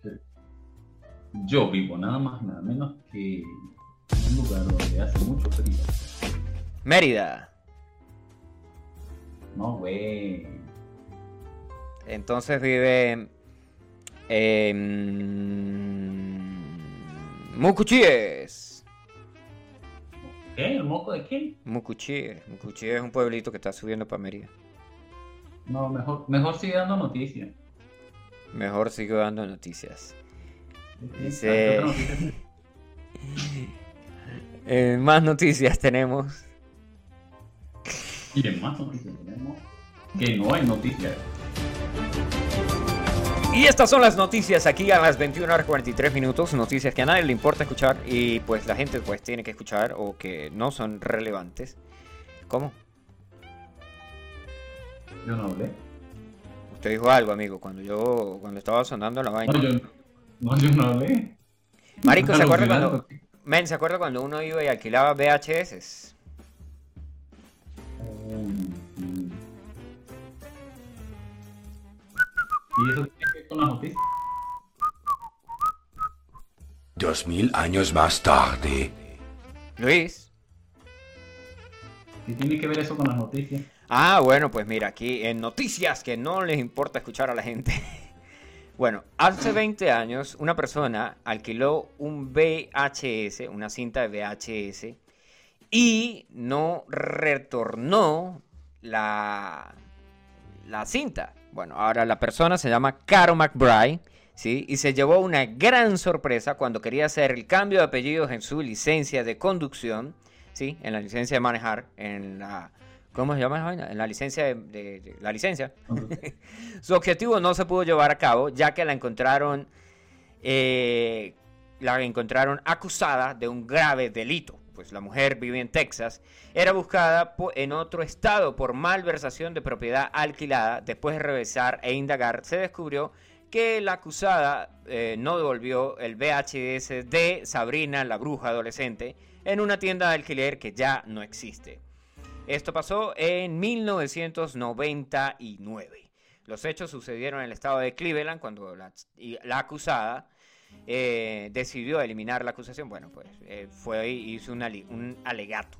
[SPEAKER 2] Yo vivo nada más, nada menos que en un lugar donde hace mucho frío.
[SPEAKER 1] Mérida.
[SPEAKER 2] No, güey.
[SPEAKER 1] Entonces vive en Mucuchíes.
[SPEAKER 2] ¿Qué? ¿El moco de quién?
[SPEAKER 1] Mucuchíes. Mucuchíes es un pueblito que está subiendo para Mérida.
[SPEAKER 2] No, mejor, mejor sigue dando noticias.
[SPEAKER 1] Mejor sigo dando noticias.
[SPEAKER 2] ¿Qué
[SPEAKER 1] Dice-? [laughs] Eh, más noticias tenemos.
[SPEAKER 2] Y en más noticias tenemos que no hay noticias.
[SPEAKER 1] Y estas son las noticias aquí a las 21 horas 43 minutos. Noticias que a nadie le importa escuchar y pues la gente pues tiene que escuchar o que no son relevantes. ¿Cómo?
[SPEAKER 2] Yo no hablé.
[SPEAKER 1] Usted dijo algo, amigo, cuando yo cuando estaba sonando la vaina.
[SPEAKER 2] No, yo, no, yo no hablé.
[SPEAKER 1] Marico, ¿se acuerda cuando Men, ¿se acuerda cuando uno iba y alquilaba VHS?
[SPEAKER 2] Mm, mm. ¿Y eso con las noticias?
[SPEAKER 6] Dos mil años más tarde.
[SPEAKER 1] Luis,
[SPEAKER 2] ¿Qué tiene que ver eso con las noticias?
[SPEAKER 1] Ah, bueno, pues mira, aquí en noticias que no les importa escuchar a la gente. [laughs] Bueno, hace 20 años una persona alquiló un VHS, una cinta de VHS, y no retornó la, la cinta. Bueno, ahora la persona se llama Caro McBride, ¿sí? Y se llevó una gran sorpresa cuando quería hacer el cambio de apellidos en su licencia de conducción, ¿sí? En la licencia de manejar, en la... ¿Cómo se llama esa vaina? En la licencia de, de- de- la licencia. [laughs] Su objetivo no se pudo llevar a cabo ya que la encontraron eh, la encontraron acusada de un grave delito. Pues la mujer vive en Texas. Era buscada en otro estado por malversación de propiedad alquilada. Después de revisar e indagar, se descubrió que la acusada eh, no devolvió el VHS de Sabrina, la bruja adolescente, en una tienda de alquiler que ya no existe. Esto pasó en 1999. Los hechos sucedieron en el estado de Cleveland cuando la acusada eh, decidió eliminar la acusación. Bueno, pues eh, fue y hizo un, ali- un alegato.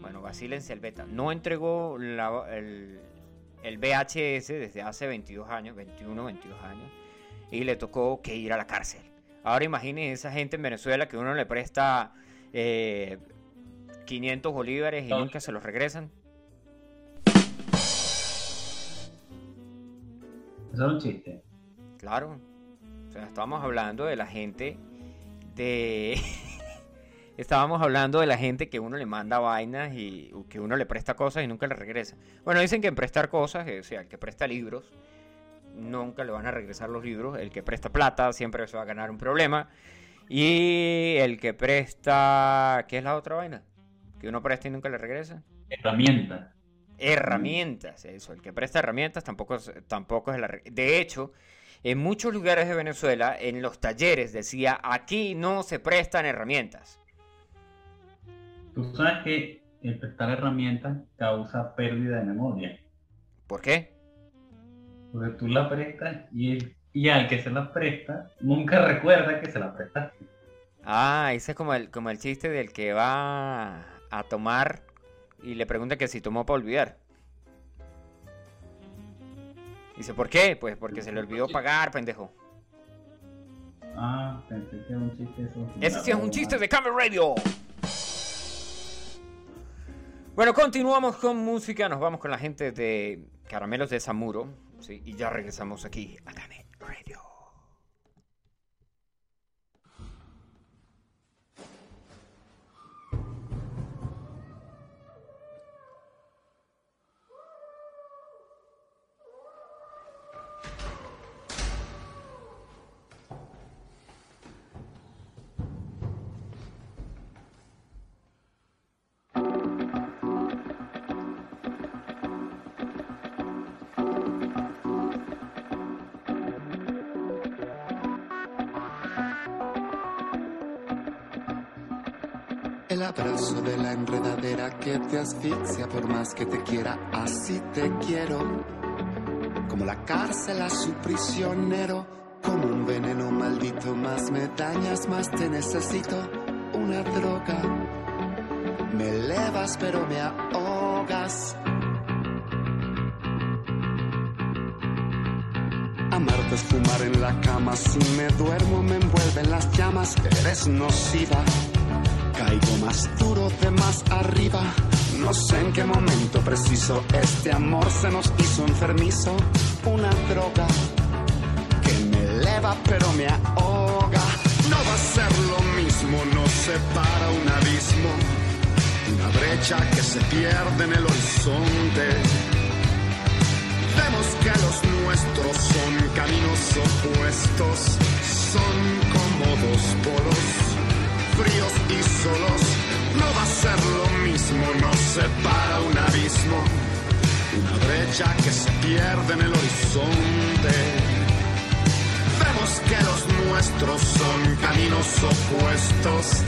[SPEAKER 1] Bueno, vacílense el beta. No entregó la- el, el VHS desde hace 22 años, 21, 22 años, y le tocó que ir a la cárcel. Ahora imaginen esa gente en Venezuela que uno le presta eh, 500 bolívares y
[SPEAKER 2] No.
[SPEAKER 1] nunca se los regresan.
[SPEAKER 2] Eso era un chiste.
[SPEAKER 1] Claro. O sea, estábamos hablando de la gente de... [laughs] estábamos hablando de la gente que uno le manda vainas y que uno le presta cosas y nunca le regresa. Bueno, dicen que en prestar cosas, eh, o sea, el que presta libros, nunca le van a regresar los libros. El que presta plata siempre se va a ganar un problema. Y el que presta... ¿Qué es la otra vaina? Que uno presta y nunca le regresa.
[SPEAKER 2] Herramienta.
[SPEAKER 1] Herramientas, eso. El que presta herramientas tampoco es, tampoco es la... De hecho, en muchos lugares de Venezuela, en los talleres decía, aquí no se prestan herramientas.
[SPEAKER 2] Tú sabes que el prestar herramientas causa pérdida de memoria.
[SPEAKER 1] ¿Por qué?
[SPEAKER 2] Porque tú la prestas y, el- y al que se la presta nunca recuerda que se la prestaste.
[SPEAKER 1] Ah, ese es como el, como el chiste del que va a tomar y le pregunta que si tomó para olvidar. Dice, ¿por qué? Pues porque se le olvidó pagar, pendejo.
[SPEAKER 2] Ah, pensé que era un chiste eso.
[SPEAKER 1] Ese sí es un chiste de Camel Radio. Bueno, continuamos con música. Nos vamos con la gente de Caramelos de Zamuro. ¿sí? Y ya regresamos aquí a Camel Radio.
[SPEAKER 6] El abrazo de la enredadera que te asfixia por más que te quiera, así te quiero. Como la cárcel a su prisionero, como un veneno maldito, más me dañas, más te necesito. Una droga, me elevas pero me ahogas. Amarte es fumar en la cama, si me duermo me envuelven las llamas, eres nociva. Caigo más duro de más arriba. No sé en qué momento preciso este amor se nos hizo enfermizo. Una droga que me eleva pero me ahoga. No va a ser lo mismo, nos separa un abismo. Una brecha que se pierde en el horizonte. Vemos que los nuestros son caminos opuestos, son como dos polos, fríos y solos. No va a ser lo mismo, nos separa un abismo, una brecha que se pierde en el horizonte. Vemos que los nuestros son caminos opuestos,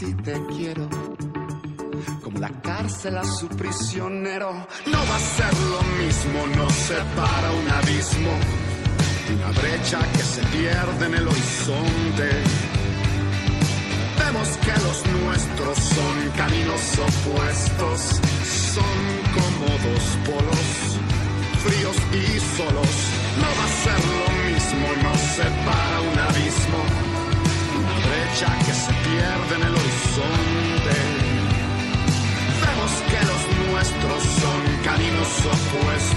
[SPEAKER 6] así te quiero. Como la cárcel a su prisionero, no va a ser lo mismo, no separa un abismo una brecha que se pierde en el horizonte. Vemos que los nuestros son caminos opuestos, son como dos polos, fríos y solos. No va a ser lo mismo, no separa un abismo, una brecha que se pierde en el horizonte. Vemos que los nuestros son caminos opuestos,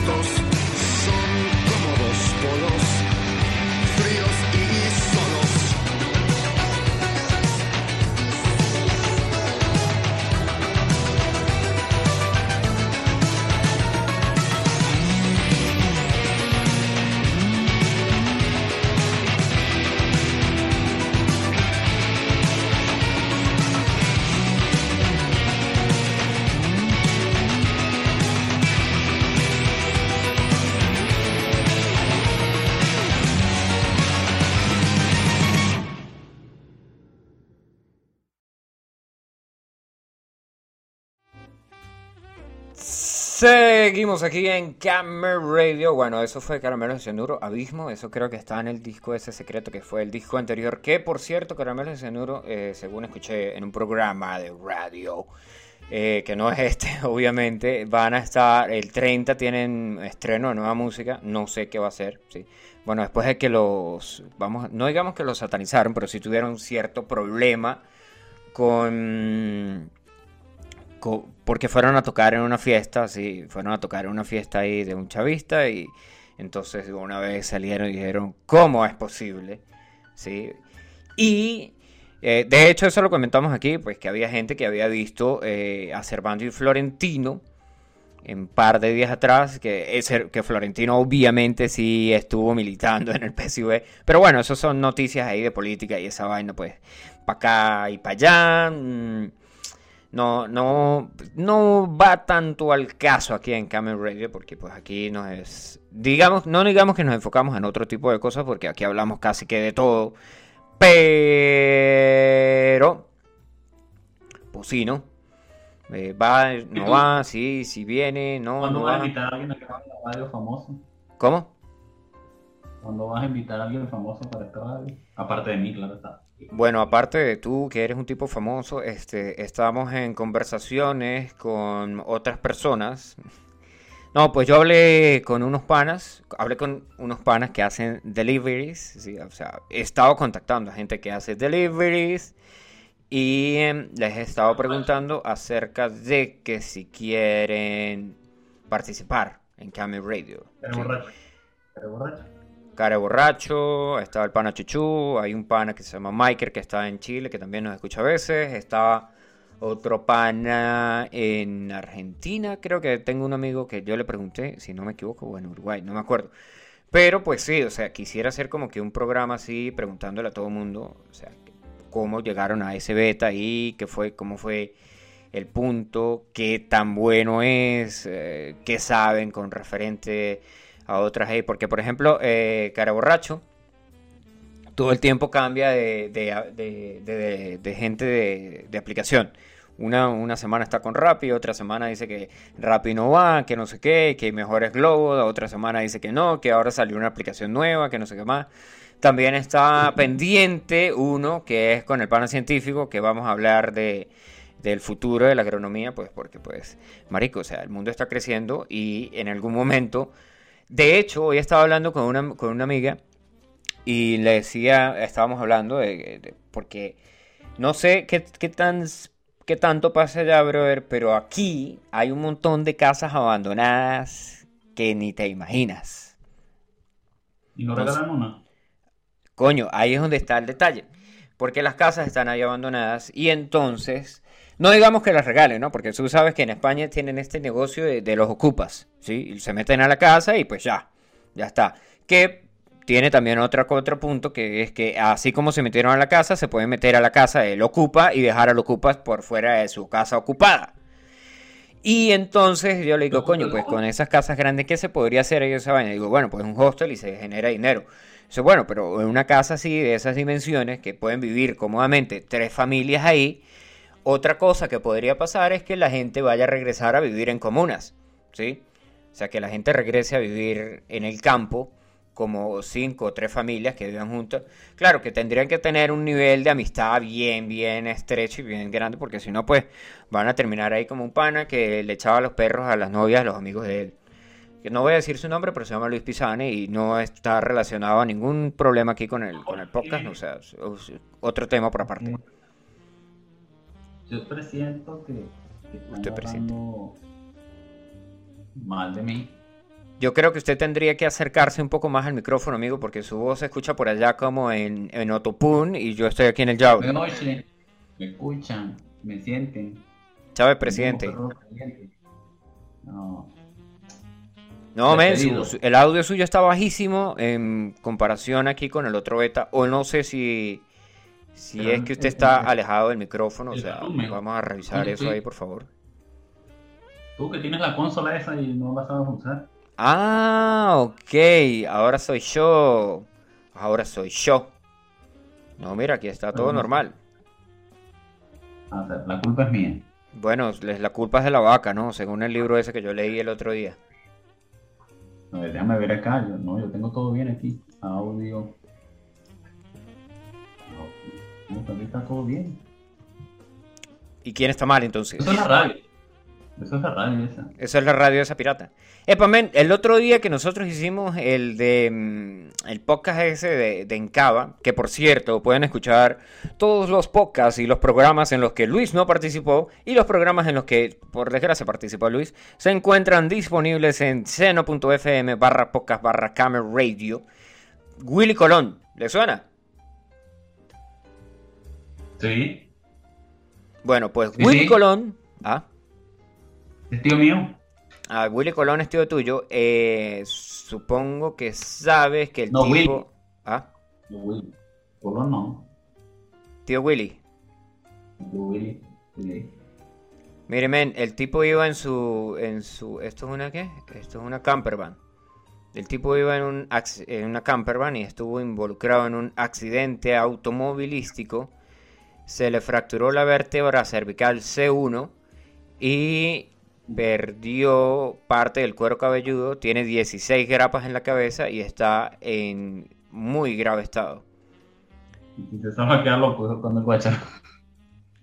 [SPEAKER 1] Seguimos aquí en Camera Radio. Bueno, eso fue Caramelo de Cianuro, Abismo. Eso creo que está en el disco ese secreto que fue el disco anterior. Que por cierto, Caramelo de Cianuro, eh, según escuché en un programa de radio, eh, que no es este, [laughs] obviamente, van a estar el 30, tienen estreno de nueva música. No sé qué va a ser, sí. Bueno, después de que los, vamos, no digamos que los satanizaron, pero sí tuvieron cierto problema con co- porque fueron a tocar en una fiesta, sí, fueron a tocar en una fiesta ahí de un chavista y entonces una vez salieron y dijeron, ¿cómo es posible? Sí. Y eh, de hecho eso lo comentamos aquí, pues que había gente que había visto eh, a Servando y Florentino en par de días atrás, que, que Florentino obviamente sí estuvo militando en el PSV, pero bueno, eso son noticias ahí de política y esa vaina, pues, para acá y para allá. mm, no, no, no va tanto al caso aquí en Camel Radio, porque pues aquí nos es, digamos, no digamos que nos enfocamos en otro tipo de cosas, porque aquí hablamos casi que de todo, pero, pues sí, ¿no? Eh, va, no va, sí, sí viene, no,
[SPEAKER 2] ¿Cuándo
[SPEAKER 1] no
[SPEAKER 2] vas a invitar a alguien a que haga la radio famoso?
[SPEAKER 1] ¿Cómo?
[SPEAKER 2] ¿Cuándo vas a invitar a alguien famoso para esta radio? Aparte de mí, claro está.
[SPEAKER 1] Bueno, aparte de tú, que eres un tipo famoso, este, estamos en conversaciones con otras personas. No, pues yo hablé con unos panas, hablé con unos panas que hacen deliveries, sí, o sea, he estado contactando a gente que hace deliveries y em, les he estado preguntando acerca de que si quieren participar en Camel Radio.
[SPEAKER 2] Pero
[SPEAKER 1] sí.
[SPEAKER 2] borracho. Pero borracho.
[SPEAKER 1] Care Borracho, está el pana Chuchu, hay un pana que se llama Miker que está en Chile, que también nos escucha a veces, está otro pana en Argentina, creo que tengo un amigo que yo le pregunté, si no me equivoco, bueno, Uruguay, no me acuerdo. Pero pues sí, o sea, quisiera hacer como que un programa así, preguntándole a todo el mundo, o sea, cómo llegaron a ese beta y qué fue, cómo fue el punto, qué tan bueno es, eh, qué saben con referente a otras ahí. Porque, por ejemplo, eh, Cara Borracho todo el tiempo cambia de, de- de- gente de, de aplicación. Una, una semana está con Rappi, otra semana dice que Rappi no va, que no sé qué, que mejor es Globo, otra semana dice que no, que ahora salió una aplicación nueva, que no sé qué más. También está pendiente uno que es con el pana científico, que vamos a hablar de, del futuro de la agronomía, pues porque pues, marico, o sea, el mundo está creciendo y en algún momento, de hecho, hoy estaba hablando con una, con una amiga y le decía, estábamos hablando de, de- porque no sé qué, qué tan, qué tanto pasa allá, brother, pero aquí hay un montón de casas abandonadas que ni te imaginas.
[SPEAKER 2] ¿Y no regalan una?
[SPEAKER 1] Coño, ahí es donde está el detalle. Porque las casas están ahí abandonadas y entonces, no digamos que las regalen, ¿no? Porque tú sabes que en España tienen este negocio de, de los ocupas, ¿sí? Y se meten a la casa y pues ya, ya está. Que tiene también otro, otro punto que es que así como se metieron a la casa, se pueden meter a la casa del ocupa y dejar al ocupa por fuera de su casa ocupada. Y entonces yo le digo, coño, pues con esas casas grandes, ¿qué se podría hacer ahí esa vaina? Digo, bueno, pues un hostel y se genera dinero. Entonces, bueno, pero en una casa así, de esas dimensiones, que pueden vivir cómodamente tres familias ahí, otra cosa que podría pasar es que la gente vaya a regresar a vivir en comunas, ¿sí? O sea, que la gente regrese a vivir en el campo, como cinco o tres familias que vivan juntas. Claro que tendrían que tener un nivel de amistad bien, bien estrecho y bien grande, porque si no, pues van a terminar ahí como un pana que le echaba los perros a las novias de los amigos de él. No voy a decir su nombre, pero se llama Luis Pisane y no está relacionado a ningún problema aquí con el, con el podcast, o sea, otro tema por aparte.
[SPEAKER 2] Yo presiento que, que están
[SPEAKER 1] Usted presiente.
[SPEAKER 2] mal de mí.
[SPEAKER 1] Yo creo que usted tendría que acercarse un poco más al micrófono, amigo, porque su voz se escucha por allá como en, en Otopun y yo estoy aquí en el
[SPEAKER 2] Me
[SPEAKER 1] Yauri.
[SPEAKER 2] oyen, me escuchan, me sienten.
[SPEAKER 1] Chávez, presidente.
[SPEAKER 2] No,
[SPEAKER 1] No, men, su- el audio suyo está bajísimo en comparación aquí con el otro beta. O no sé si, si
[SPEAKER 2] Pero
[SPEAKER 1] es que usted
[SPEAKER 2] el-
[SPEAKER 1] está
[SPEAKER 2] el-
[SPEAKER 1] alejado del micrófono. O sea, vamos a revisar eso ahí, por favor.
[SPEAKER 2] tú que tienes la consola esa y no la sabes usar.
[SPEAKER 1] Ah, ok. Ahora soy yo. Ahora soy yo. No, mira, aquí está todo normal.
[SPEAKER 2] Sea, la culpa es mía.
[SPEAKER 1] Bueno, la culpa es de la vaca, ¿no? Según el libro ese que yo leí el otro día.
[SPEAKER 2] A ver, déjame ver acá. Yo, no, yo tengo todo bien aquí. Audio. No, está todo bien.
[SPEAKER 1] ¿Y quién está mal entonces?
[SPEAKER 2] Eso es la radio. Eso es la radio esa.
[SPEAKER 1] Eso es la radio de esa pirata. Epa, men, el otro día que nosotros hicimos el de mm, el podcast ese de, de Encaba, que por cierto pueden escuchar todos los podcasts y los programas en los que Luis no participó y los programas en los que por desgracia participó Luis, se encuentran disponibles en seno.fm barra podcast barra camera radio. Willy Colón, ¿le suena?
[SPEAKER 2] Sí.
[SPEAKER 1] Bueno, pues
[SPEAKER 2] Sí,
[SPEAKER 1] Willy
[SPEAKER 2] sí.
[SPEAKER 1] Colón... Ah,
[SPEAKER 2] Es tío mío.
[SPEAKER 1] Ah, Willy Colón es tío tuyo. eh, supongo que sabes que el
[SPEAKER 2] No, Willy.
[SPEAKER 1] tipo. Ah,
[SPEAKER 2] Yo Willy. Colón no.
[SPEAKER 1] tío Willy.
[SPEAKER 2] Yo Willy. Sí.
[SPEAKER 1] Mire, men, el tipo iba en su. en su. ¿Esto es una qué? Esto es una campervan. El tipo iba en, un, en una campervan y estuvo involucrado en un accidente automovilístico. Se le fracturó la vértebra cervical C1 y perdió parte del cuero cabelludo. Tiene 16 grapas en la cabeza y está en muy grave estado.
[SPEAKER 2] Y va a quedar loco con el guacharo.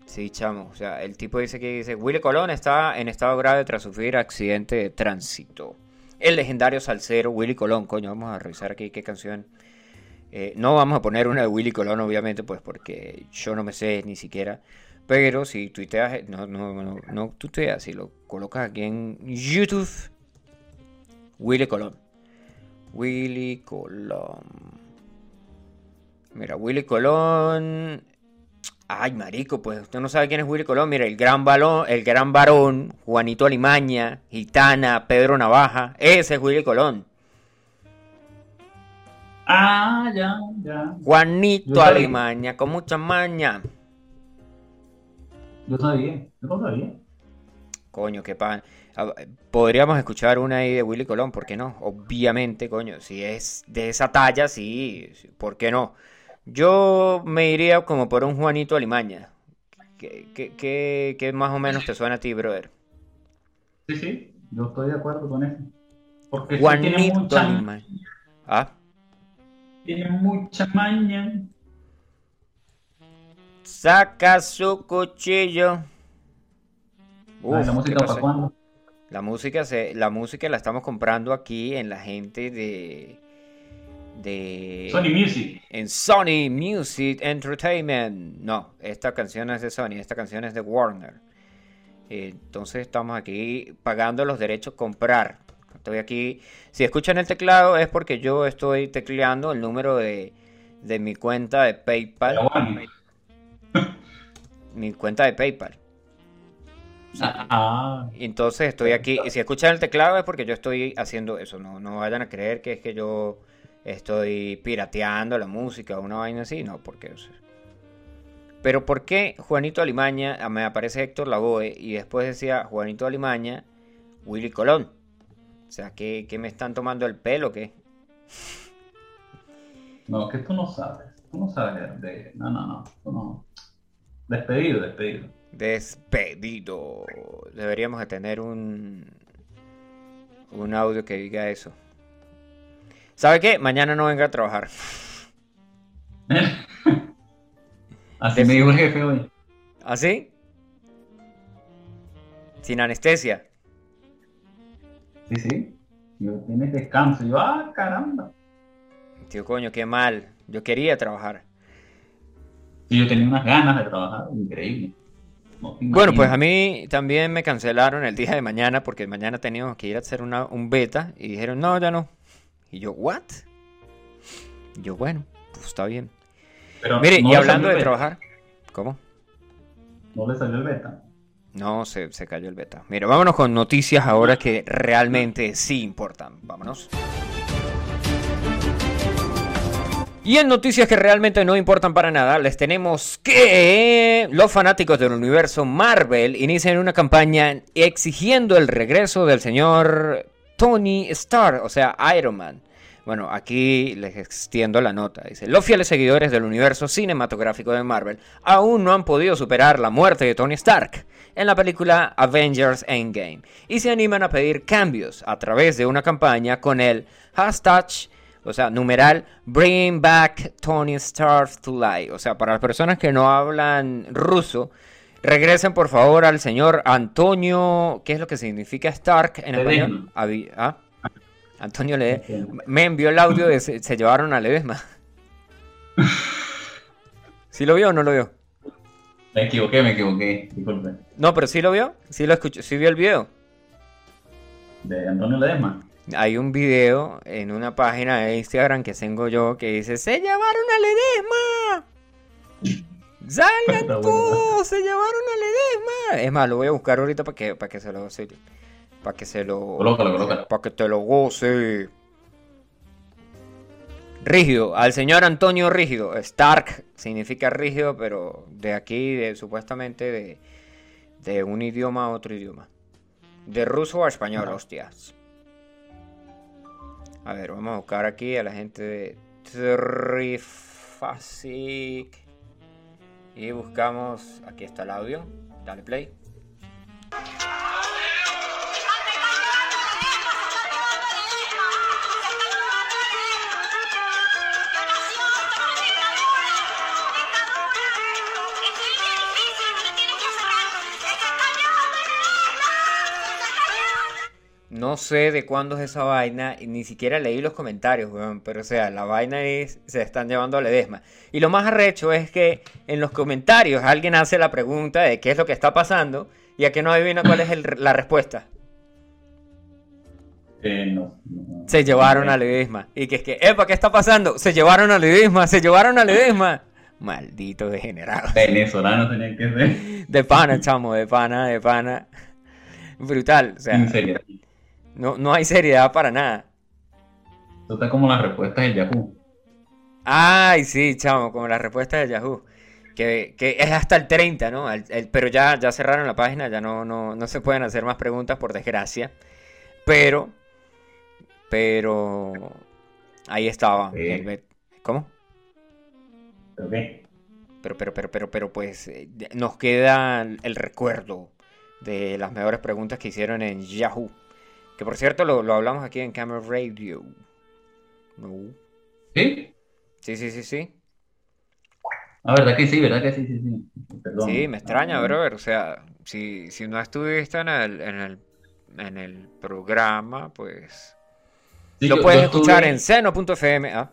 [SPEAKER 1] Sí, chamo. O sea, el tipo dice que dice, Willy Colón está en estado grave tras sufrir accidente de tránsito. El legendario salsero Willy Colón, coño, vamos a revisar aquí qué canción. Eh, no vamos a poner una de Willy Colón, obviamente, pues porque yo no me sé ni siquiera. Pero si tuiteas, eh, no, no, no, no tuiteas, si lo colocas aquí en YouTube, Willy Colón. Willy Colón. Mira, Willy Colón. Ay, marico, pues usted no sabe quién es Willy Colón. Mira, el gran balón, el gran varón, Juanito Alimaña, Gitana, Pedro Navaja. Ese es Willy Colón.
[SPEAKER 2] Ah, ya, ya.
[SPEAKER 1] Juanito. Alimaña, con mucha maña.
[SPEAKER 2] Yo sabía. Yo sabía.
[SPEAKER 1] Coño, qué pan. Ah, Podríamos escuchar una ahí de Willy Colón, ¿por qué no? Obviamente, coño, si es de esa talla, sí, ¿por qué no? Yo me iría como por un Juanito Alimaña. ¿Qué, qué, qué- qué más o menos te suena a ti, brother?
[SPEAKER 2] Sí, sí. Yo estoy de acuerdo con eso. Porque sí tiene
[SPEAKER 1] Juanito
[SPEAKER 2] mucha,
[SPEAKER 1] Alimaña. Ah,
[SPEAKER 2] tiene mucha maña.
[SPEAKER 1] saca su cuchillo.
[SPEAKER 2] Ay, ¿La
[SPEAKER 1] ¿qué
[SPEAKER 2] música para cuándo?
[SPEAKER 1] La música se, la música la estamos comprando aquí en la gente de de
[SPEAKER 2] Sony Music.
[SPEAKER 1] en Sony Music Entertainment. No, esta canción no es de Sony, esta canción es de Warner. Entonces estamos aquí pagando los derechos comprar. Estoy aquí. Si escuchan el teclado es porque yo estoy tecleando el número de, de mi cuenta de PayPal. Mi cuenta de PayPal.
[SPEAKER 2] Ah, ah,
[SPEAKER 1] Entonces estoy aquí. Y si escuchan el teclado es porque yo estoy haciendo eso. No, no vayan a creer que es que yo estoy pirateando la música o una vaina así. No, porque. Pero ¿por qué Juanito Alimaña? ah, Me aparece Héctor Lavoe y después decía Juanito Alimaña, Willy Colón. O sea, ¿qué, qué me están tomando el pelo o qué?
[SPEAKER 2] No, que tú no sabes. Tú no sabes de. No, no, no. Tú no. Despedido, despedido.
[SPEAKER 1] Despedido. Deberíamos de tener un un audio que diga eso. ¿Sabe qué? Mañana no venga a trabajar. [laughs]
[SPEAKER 2] Así
[SPEAKER 1] Des-
[SPEAKER 2] me dijo el jefe hoy.
[SPEAKER 1] ¿Así? Sin anestesia.
[SPEAKER 2] Sí, sí. Yo tienes descanso. Yo, ah, caramba.
[SPEAKER 1] Tío coño, qué mal. Yo quería trabajar.
[SPEAKER 2] Y yo tenía unas ganas de trabajar. Increíble. No
[SPEAKER 1] Bueno, pues a mí también me cancelaron el día de mañana porque mañana teníamos que ir a hacer una, un beta y dijeron, no, ya no. Y yo, ¿what? Y yo, bueno, pues está bien.
[SPEAKER 2] Pero
[SPEAKER 1] Mire,
[SPEAKER 2] no
[SPEAKER 1] y hablando de trabajar, ¿cómo?
[SPEAKER 2] No le salió el beta.
[SPEAKER 1] No, se, se cayó el beta. Mira, vámonos con noticias ahora que realmente sí importan. Vámonos. Y en noticias que realmente no importan para nada, les tenemos que los fanáticos del universo Marvel inician una campaña exigiendo el regreso del señor Tony Stark, o sea, Iron Man. Bueno, aquí les extiendo la nota. Dice, los fieles seguidores del universo cinematográfico de Marvel aún no han podido superar la muerte de Tony Stark en la película Avengers Endgame y se animan a pedir cambios a través de una campaña con el hashtag, o sea, numeral Bring Back Tony Stark to Life. O sea, para las personas que no hablan ruso, regresen por favor al señor Antonio, ¿qué es lo que significa Stark en español? Avi- ¿ah? Antonio le me envió el audio de se, se llevaron a Ledesma. [laughs] ¿Sí lo vio o no lo vio?
[SPEAKER 2] Me equivoqué, me equivoqué. Disculpe.
[SPEAKER 1] No, pero sí lo vio, sí lo escuchó, sí vio el video.
[SPEAKER 2] De Antonio Ledesma.
[SPEAKER 1] Hay un video en una página de Instagram que tengo yo que dice ¡Se llevaron a Ledesma! ¡Salgan [laughs] todos! ¡Se llevaron a Ledesma! Es más, lo voy a buscar ahorita para que, para que se lo... Para que se lo...
[SPEAKER 2] Colócalo, colócalo.
[SPEAKER 1] Para que te lo goce. Rígido, al señor Antonio Rígido. Stark significa rígido, pero de aquí, de, supuestamente de, de un idioma a otro idioma. De ruso a español, hostias. A ver, vamos a buscar aquí a la gente de Trifasic. Y buscamos. Aquí está el audio. Dale play. No sé de cuándo es esa vaina, y ni siquiera leí los comentarios, weón, pero o sea, la vaina es, se están llevando a Ledesma. Y lo más arrecho es que en los comentarios alguien hace la pregunta de qué es lo que está pasando y a que no adivina cuál es el- la respuesta.
[SPEAKER 2] Eh, no, no.
[SPEAKER 1] Se llevaron a Ledesma. Y que es que, epa, ¿qué está pasando? Se llevaron a Ledesma, se llevaron a Ledesma. Maldito degenerado.
[SPEAKER 2] Venezolano tenía que ser.
[SPEAKER 1] De pana, chamo, de pana, de pana. Brutal, o sea,
[SPEAKER 2] En serio.
[SPEAKER 1] No, no hay seriedad para nada.
[SPEAKER 2] Esto está como las respuestas de Yahoo.
[SPEAKER 1] Ay, sí, chamo, como la respuesta de Yahoo. Que, que es hasta el 30, ¿no? El- el- pero ya, ya cerraron la página, ya no, no, no se pueden hacer más preguntas, por desgracia. Pero, pero, ahí estaba.
[SPEAKER 2] Sí.
[SPEAKER 1] el ¿Cómo?
[SPEAKER 2] ¿Pero qué?
[SPEAKER 1] Pero, pero, pero, pero, pero, pues, eh, nos queda el recuerdo de las mejores preguntas que hicieron en Yahoo. Que por cierto, lo, lo hablamos aquí en Camera Radio. No.
[SPEAKER 2] ¿Sí?
[SPEAKER 1] Sí, sí, sí, sí.
[SPEAKER 2] Ah, ¿verdad que sí? ¿Verdad que sí? Sí, sí. Perdón.
[SPEAKER 1] Sí, me extraña,
[SPEAKER 2] Ah,
[SPEAKER 1] brother. O sea, si, si no estuviste en el, en el, en el programa, pues
[SPEAKER 2] sí,
[SPEAKER 1] lo
[SPEAKER 2] yo-
[SPEAKER 1] puedes
[SPEAKER 2] yo
[SPEAKER 1] escuchar
[SPEAKER 2] estuve-
[SPEAKER 1] en seno.fm. Ah,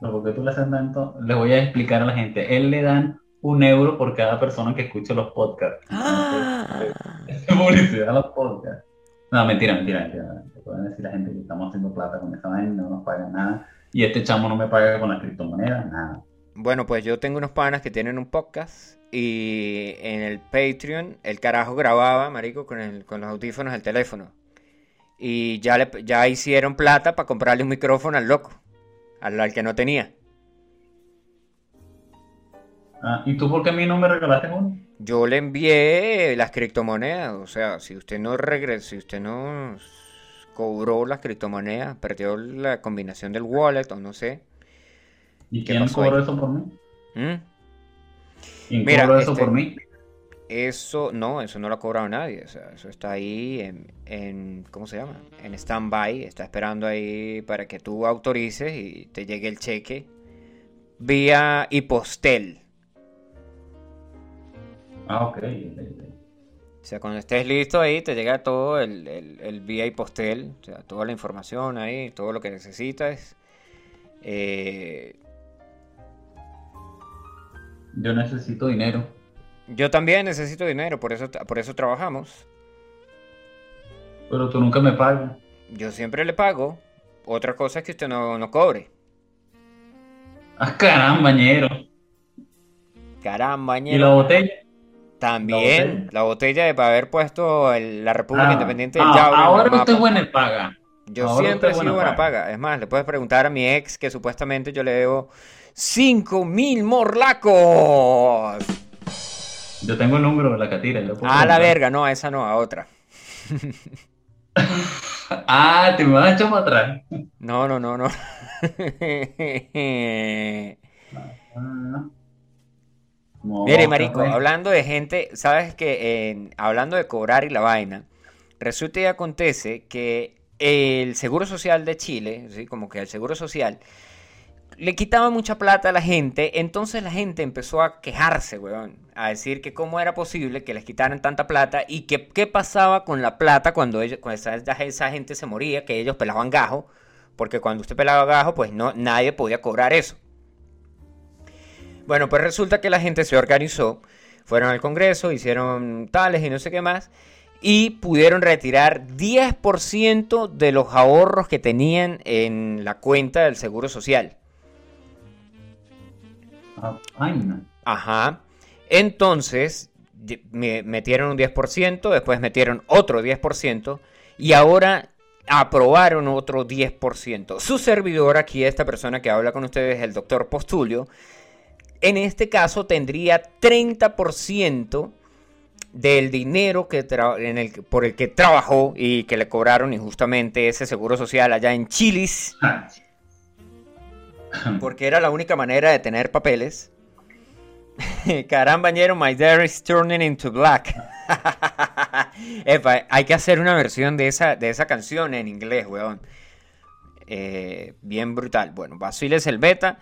[SPEAKER 2] No, porque tú le haces tanto. Les voy a explicar a la gente. Él le dan un euro por cada persona que escuche los podcasts. Entonces, [laughs] es publicidad a los podcasts. No, mentira, mentira, mentira. Te pueden decir la gente que estamos haciendo plata con esa vaina, no nos pagan nada. Y este chamo no me paga con las criptomonedas, nada.
[SPEAKER 1] Bueno, pues yo tengo unos panas que tienen un podcast y en el Patreon el carajo grababa, marico, con, el, con los audífonos del teléfono. Y ya, le, ya hicieron plata para comprarle un micrófono al loco, al, al que no tenía.
[SPEAKER 2] Ah, ¿y tú por qué a mí no me regalaste uno?
[SPEAKER 1] Yo le envié las criptomonedas, o sea, si usted no regresó, si usted no cobró las criptomonedas, perdió la combinación del wallet o no sé,
[SPEAKER 2] ¿Y
[SPEAKER 1] ¿Qué
[SPEAKER 2] quién cobró
[SPEAKER 1] ahí?
[SPEAKER 2] eso por mí?
[SPEAKER 1] ¿Mm?
[SPEAKER 2] ¿Quién
[SPEAKER 1] Mira,
[SPEAKER 2] cobró eso
[SPEAKER 1] este-
[SPEAKER 2] por mí?
[SPEAKER 1] Eso, no, eso no lo ha cobrado nadie. O sea, eso está ahí en, en ¿cómo se llama? En stand-by. Está esperando ahí para que tú autorices y te llegue el cheque vía Hipostel.
[SPEAKER 2] Ah, ok.
[SPEAKER 1] O sea, cuando estés listo ahí, te llega todo el, el, el vía Hipostel. O sea, toda la información ahí, todo lo que necesitas. Eh,
[SPEAKER 2] Yo necesito dinero.
[SPEAKER 1] yo también necesito dinero, por eso, por eso trabajamos.
[SPEAKER 2] Pero tú nunca me pagas.
[SPEAKER 1] Yo siempre le pago. Otra cosa es que usted no, no cobre.
[SPEAKER 2] Ah, caramba, ñero.
[SPEAKER 1] Caramba,
[SPEAKER 2] ¿Y
[SPEAKER 1] ñero.
[SPEAKER 2] la botella?
[SPEAKER 1] También la botella de haber puesto el- la República
[SPEAKER 2] Ah,
[SPEAKER 1] Independiente del
[SPEAKER 2] ah,
[SPEAKER 1] el
[SPEAKER 2] ahora
[SPEAKER 1] mapa.
[SPEAKER 2] usted es buena paga.
[SPEAKER 1] Yo
[SPEAKER 2] ahora
[SPEAKER 1] siempre he sido
[SPEAKER 2] buena
[SPEAKER 1] buena paga. Es más, le puedes preguntar a mi ex que supuestamente yo le debo 5 mil morlacos.
[SPEAKER 2] Yo tengo el número de la catira. yo puedo
[SPEAKER 1] A la verga, no, a esa no, a otra. [laughs]
[SPEAKER 2] Ah, te me vas a echar para atrás.
[SPEAKER 1] No, no, no, no. [laughs]
[SPEAKER 2] No,
[SPEAKER 1] Mire, marico, hablando de gente, sabes que hablando de cobrar y la vaina, resulta y acontece que el Seguro Social de Chile, ¿sí? como que el Seguro Social, le quitaba mucha plata a la gente, entonces la gente empezó a quejarse, weón, a decir que cómo era posible que les quitaran tanta plata y que qué pasaba con la plata cuando, ellos, cuando esa, esa gente se moría, que ellos pelaban gajo, porque cuando usted pelaba gajo, pues no, nadie podía cobrar eso. Bueno, pues resulta que la gente se organizó, fueron al Congreso, hicieron tales y no sé qué más, y pudieron retirar 10% de los ahorros que tenían en la cuenta del Seguro Social.
[SPEAKER 2] Ah.
[SPEAKER 1] Ajá. Entonces, me metieron un 10%, después metieron otro 10%, y ahora aprobaron otro 10%. Su servidor aquí, esta persona que habla con ustedes, el doctor Postulio, en este caso tendría 30% del dinero que en el, por el que trabajó y que le cobraron injustamente ese seguro social allá en Chilis, porque era la única manera de tener papeles. [laughs] Carambañero, my dare is turning into black. [laughs] Epa, hay que hacer una versión de esa, de esa canción en inglés, weón. Eh, bien brutal. Bueno, Basiles el beta,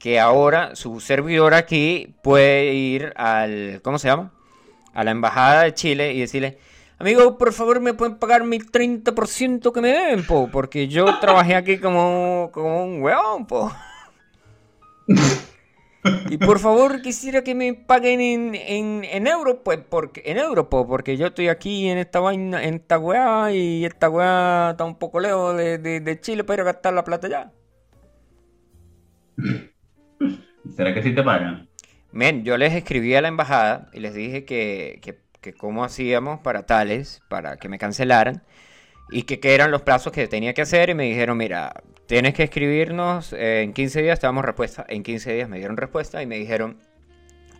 [SPEAKER 1] que ahora su servidor aquí puede ir al, ¿cómo se llama? A la embajada de Chile y decirle, amigo, por favor me pueden pagar mi 30% que me deben, po, porque yo trabajé aquí como, como un weón, po. Y por favor quisiera que me paguen en, en, en euro, pues, porque, en euro, po, porque yo estoy aquí en esta vaina, en esta weá, y esta weá está un poco lejos de, de, Chile para ir a gastar la plata allá.
[SPEAKER 2] ¿Será que sí te pagan?
[SPEAKER 1] Yo les escribí a la embajada y les dije que, que, cómo hacíamos para tales, para que me cancelaran, y que eran los plazos que tenía que hacer, y me dijeron, mira, tienes que escribirnos eh, en 15 días, te damos respuesta. En 15 días me dieron respuesta y me dijeron,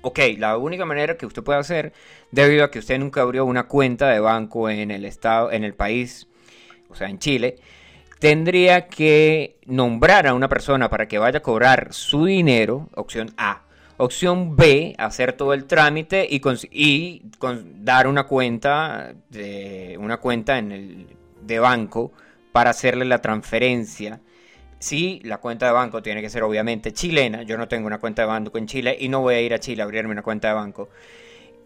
[SPEAKER 1] ok, la única manera que usted puede hacer, debido a que usted nunca abrió una cuenta de banco en el estado, en el país, o sea, en Chile, tendría que nombrar a una persona para que vaya a cobrar su dinero, opción A. Opción B, hacer todo el trámite y, dar una cuenta de una cuenta en el de banco para hacerle la transferencia. Sí, la cuenta de banco tiene que ser obviamente chilena. Yo no tengo una cuenta de banco en Chile y no voy a ir a Chile a abrirme una cuenta de banco.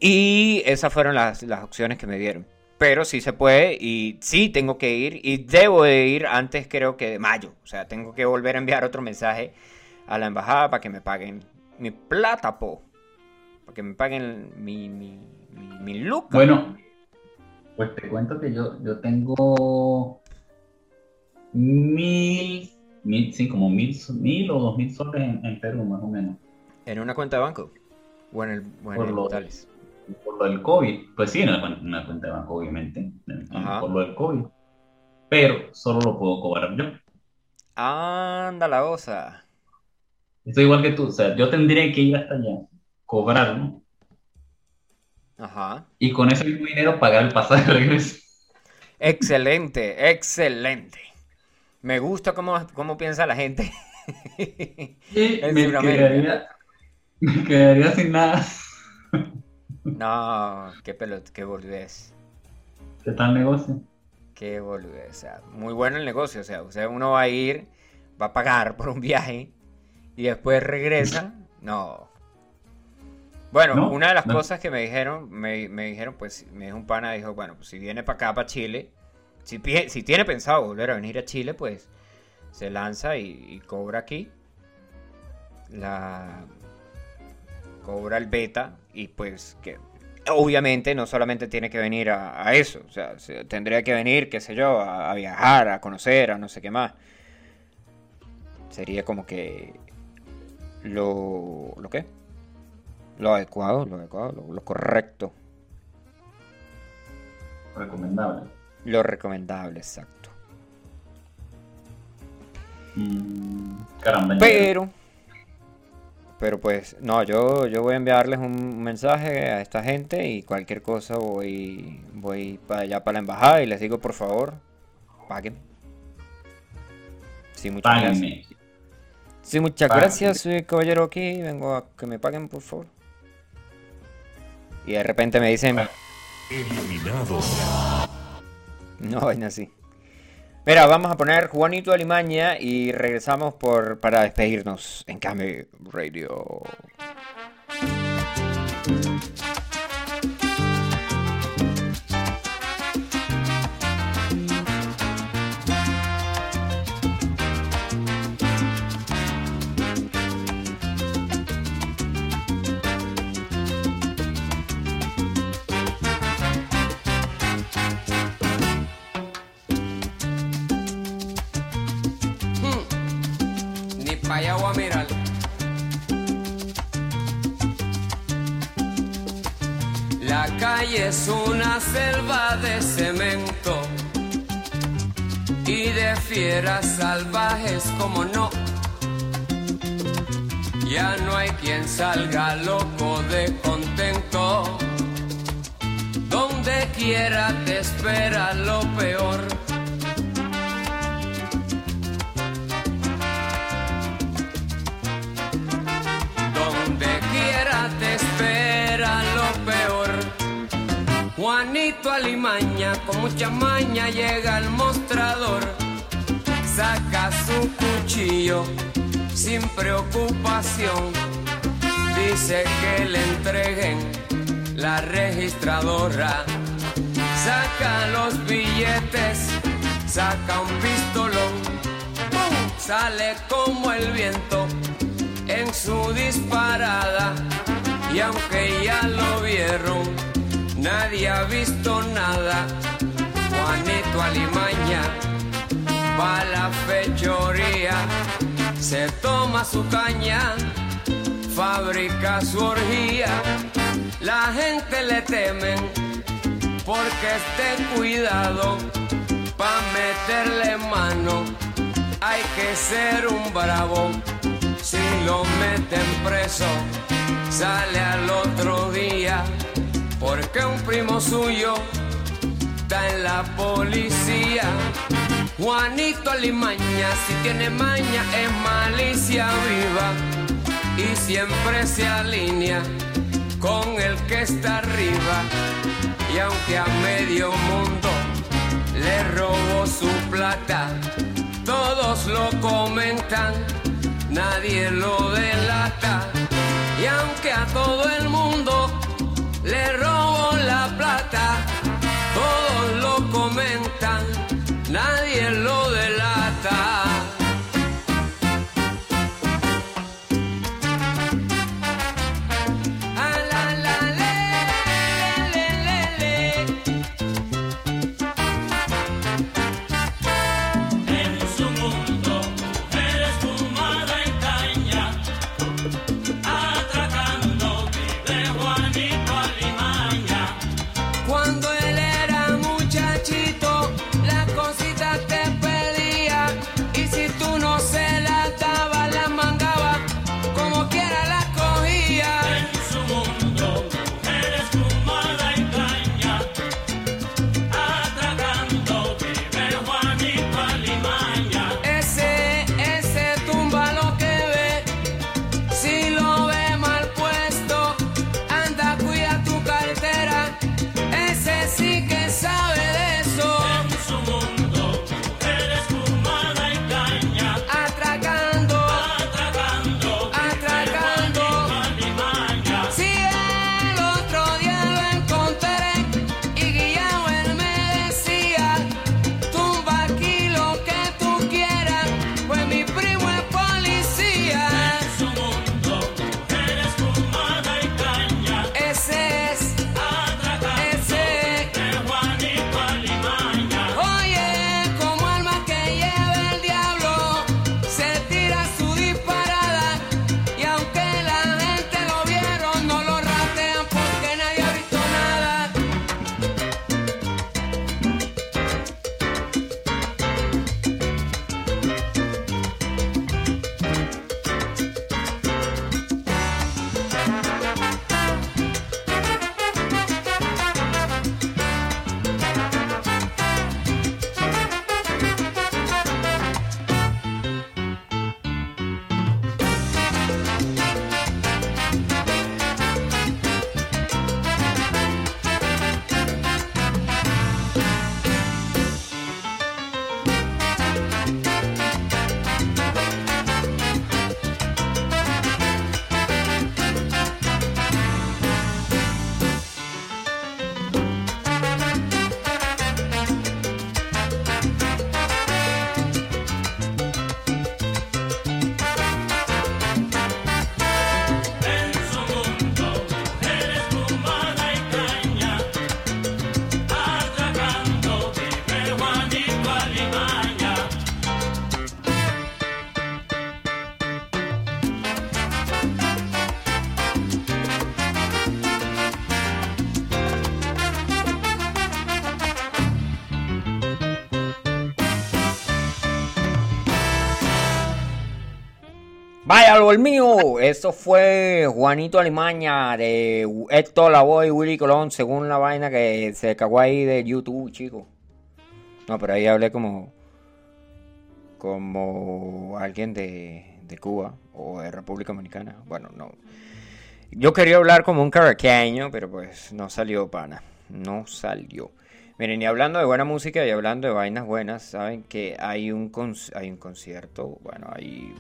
[SPEAKER 1] Y esas fueron las opciones que me dieron. Pero sí se puede y sí tengo que ir y debo de ir antes creo que de mayo. O sea, tengo que volver a enviar otro mensaje a la embajada para que me paguen mi plata, po. Para que me paguen mi, mi, mi.
[SPEAKER 2] Bueno, pues te cuento que yo, yo tengo mil, mil, sí, como mil, mil o dos mil soles en, en Perú, más o menos.
[SPEAKER 1] ¿En una cuenta de banco? O en el, o en
[SPEAKER 2] Por
[SPEAKER 1] el
[SPEAKER 2] lo-
[SPEAKER 1] Tales?
[SPEAKER 2] Por lo del COVID, pues sí, cuen- una cuenta de banco, obviamente,
[SPEAKER 1] Ajá.
[SPEAKER 2] por lo del COVID. Pero solo lo puedo cobrar yo.
[SPEAKER 1] Anda la osa.
[SPEAKER 2] Estoy igual que tú, o sea, yo tendría que ir hasta allá, cobrarlo,
[SPEAKER 1] Ajá.
[SPEAKER 2] y con ese mismo dinero pagar el pasaje de regreso.
[SPEAKER 1] Excelente, excelente. Me gusta cómo, cómo piensa la gente. [laughs] En
[SPEAKER 2] me quedaría, me quedaría sin nada.
[SPEAKER 1] No, qué pelot, qué boludez.
[SPEAKER 2] ¿Qué tal negocio?
[SPEAKER 1] Qué boludez. O sea, muy bueno el negocio. O sea, o sea, uno va a ir, va a pagar por un viaje y después regresa. No. Bueno,
[SPEAKER 2] No,
[SPEAKER 1] una de las
[SPEAKER 2] no.
[SPEAKER 1] cosas que me dijeron, me, me dijeron, pues, me dijo un pana, dijo, bueno, pues si viene para acá, para Chile, si, si tiene pensado volver a venir a Chile, pues se lanza y, y cobra aquí. La cobra el beta y pues que obviamente no solamente tiene que venir a, a eso, o sea, se- tendría que venir, qué sé yo, a, a viajar, a conocer, a no sé qué más. Sería como que lo, lo qué? Lo adecuado, lo adecuado, lo, lo correcto,
[SPEAKER 2] Recomendable.
[SPEAKER 1] lo recomendable, exacto.
[SPEAKER 2] Mm, caramba.
[SPEAKER 1] Pero, pero pues, no, yo, yo voy a enviarles un mensaje a esta gente y cualquier cosa voy, voy para allá para la embajada y les digo por favor, paguen. Sí, muchas gracias. Sí, muchas
[SPEAKER 2] Páguenme.
[SPEAKER 1] gracias, soy caballero aquí, vengo a que me paguen por favor. Y de repente me dicen,
[SPEAKER 4] Eliminado. [laughs]
[SPEAKER 1] no, vaina así. Mira, vamos a poner Juanito Alimaña y regresamos por, para despedirnos en Came Radio.
[SPEAKER 7] Fieras salvajes como no. Ya no hay quien salga loco de contento. Donde quiera te espera lo peor. Donde quiera te espera lo peor. Juanito Alimaña con mucha maña llega al mostrador. Saca su cuchillo sin preocupación. Dice que le entreguen la registradora. Saca los billetes, saca un pistolón. Sale como el viento en su disparada y aunque ya lo vieron, nadie ha visto nada. Juanito Alimaña va la fechoría, se toma su caña, fabrica su orgía. La gente le temen porque esté cuidado pa' meterle mano. Hay que ser un bravo si lo meten preso, sale al otro día, porque un primo suyo está en la policía. Juanito Alimaña, si tiene maña, es malicia viva y siempre se alinea con el que está arriba. Y aunque a medio mundo le robó su plata, todos lo comentan nadie lo delata. Y aunque a todo el mundo
[SPEAKER 1] El mío. Eso fue Juanito Alimaña de Héctor Lavoe y Willy Colón, según la vaina que se cagó ahí de YouTube, chico. No, pero ahí hablé como. como alguien de, de Cuba o de República Dominicana. Bueno, no. Yo quería hablar como un caraqueño, pero pues no salió pana. No salió. Miren, y hablando de buena música y hablando de vainas buenas, saben que hay un, hay un concierto, bueno, hay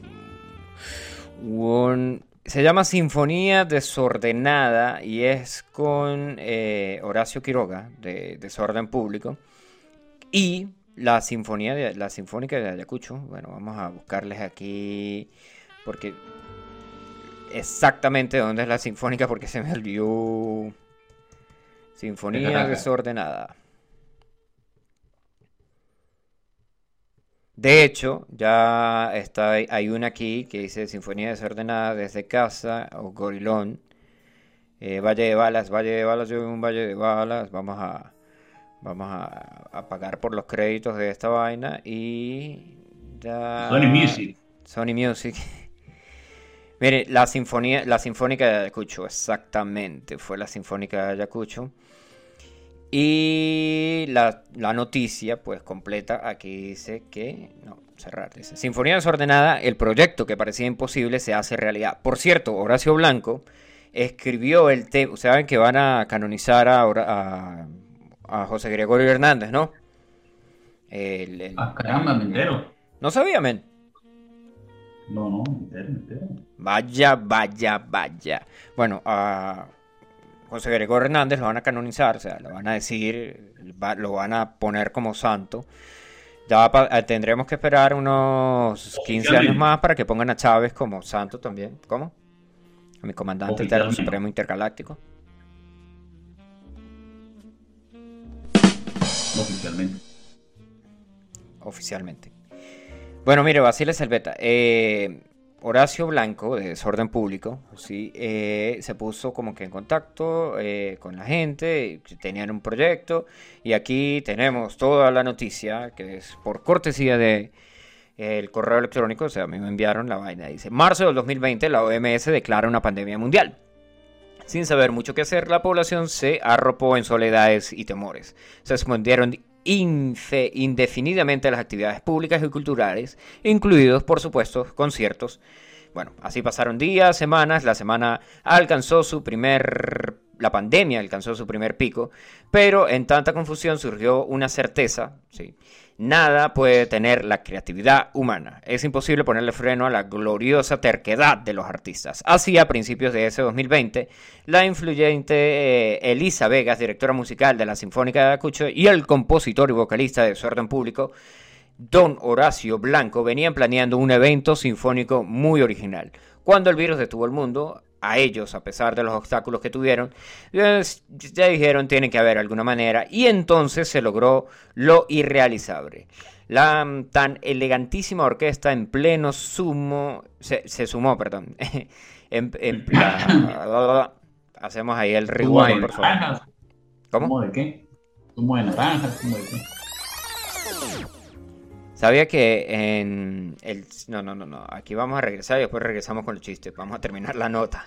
[SPEAKER 1] un... Se llama Sinfonía Desordenada y es con eh, Horacio Quiroga de Desorden Público y la Sinfonía de, la Sinfónica de Ayacucho. Bueno, vamos a buscarles aquí porque exactamente dónde es la Sinfónica porque se me olvidó. Sinfonía. [laughs] Desordenada. De hecho, ya está, hay una aquí que dice Sinfonía Desordenada desde casa o Gorilón. Eh, Valle de Balas, Valle de Balas, yo vivo en un Valle de Balas. Vamos a, vamos a, a pagar por los créditos de esta vaina y... ya-
[SPEAKER 2] Sony Music.
[SPEAKER 1] Sony Music. [laughs] Mire, la sinfonía, la sinfónica de Ayacucho, exactamente, fue la sinfónica de Ayacucho. Y la, la noticia, pues completa, aquí dice que. No, cerrar. Dice: Sinfonía desordenada, el proyecto que parecía imposible se hace realidad. Por cierto, Horacio Blanco escribió el tema. Saben que van a canonizar a, a, a José Gregorio Hernández, ¿no? El- el-
[SPEAKER 2] Ah, caramba, me entero.
[SPEAKER 1] no sabía, men.
[SPEAKER 2] No, no, me entero, me entero.
[SPEAKER 1] Vaya, vaya, vaya. Bueno, a José Gregorio Hernández lo van a canonizar, o sea, lo van a decir, lo van a poner como santo. Ya eh, tendremos que esperar unos 15 años más para que pongan a Chávez como santo también. ¿Cómo? A mi comandante
[SPEAKER 2] Oficialmente.
[SPEAKER 1] supremo intergaláctico.
[SPEAKER 2] Oficialmente.
[SPEAKER 1] oficialmente. Bueno, mire, Basile Selveta, eh, Horacio Blanco, de Desorden Público, sí, eh, se puso como que en contacto eh, con la gente, tenían un proyecto, y aquí tenemos toda la noticia, que es por cortesía de el correo electrónico, o sea, a mí me enviaron la vaina, dice, marzo del 2020 la OMS declara una pandemia mundial. Sin saber mucho qué hacer, la población se arropó en soledades y temores. Se suspendieron infe- indefinidamente las actividades públicas y culturales, incluidos, por supuesto, conciertos. Bueno, así pasaron días, semanas, la semana alcanzó su primer... La pandemia alcanzó su primer pico, pero en tanta confusión surgió una certeza, ¿sí? Nada puede tener la creatividad humana. Es imposible ponerle freno a la gloriosa terquedad de los artistas. Así, a principios de ese 2020, la influyente eh, Elisa Vegas, directora musical de la Sinfónica de Ayacucho, y el compositor y vocalista de Desorden Público, Don Horacio Blanco, venían planeando un evento sinfónico muy original. Cuando el virus detuvo el mundo, a ellos, a pesar de los obstáculos que tuvieron, pues, ya dijeron tiene que haber alguna manera y entonces se logró lo irrealizable. La mm, tan elegantísima orquesta en pleno sumo, se, se sumó, perdón, [laughs] en, en [laughs] hacemos ahí el
[SPEAKER 2] ¿Zumo de
[SPEAKER 1] rewind, por favor. ¿Cómo?
[SPEAKER 2] ¿Zumo de qué? ¿Zumo de naranja? ¿Zumo de qué?
[SPEAKER 1] Sabía que en el... No, no, no, no. Aquí vamos a regresar y después regresamos con los chistes. Vamos a terminar la nota.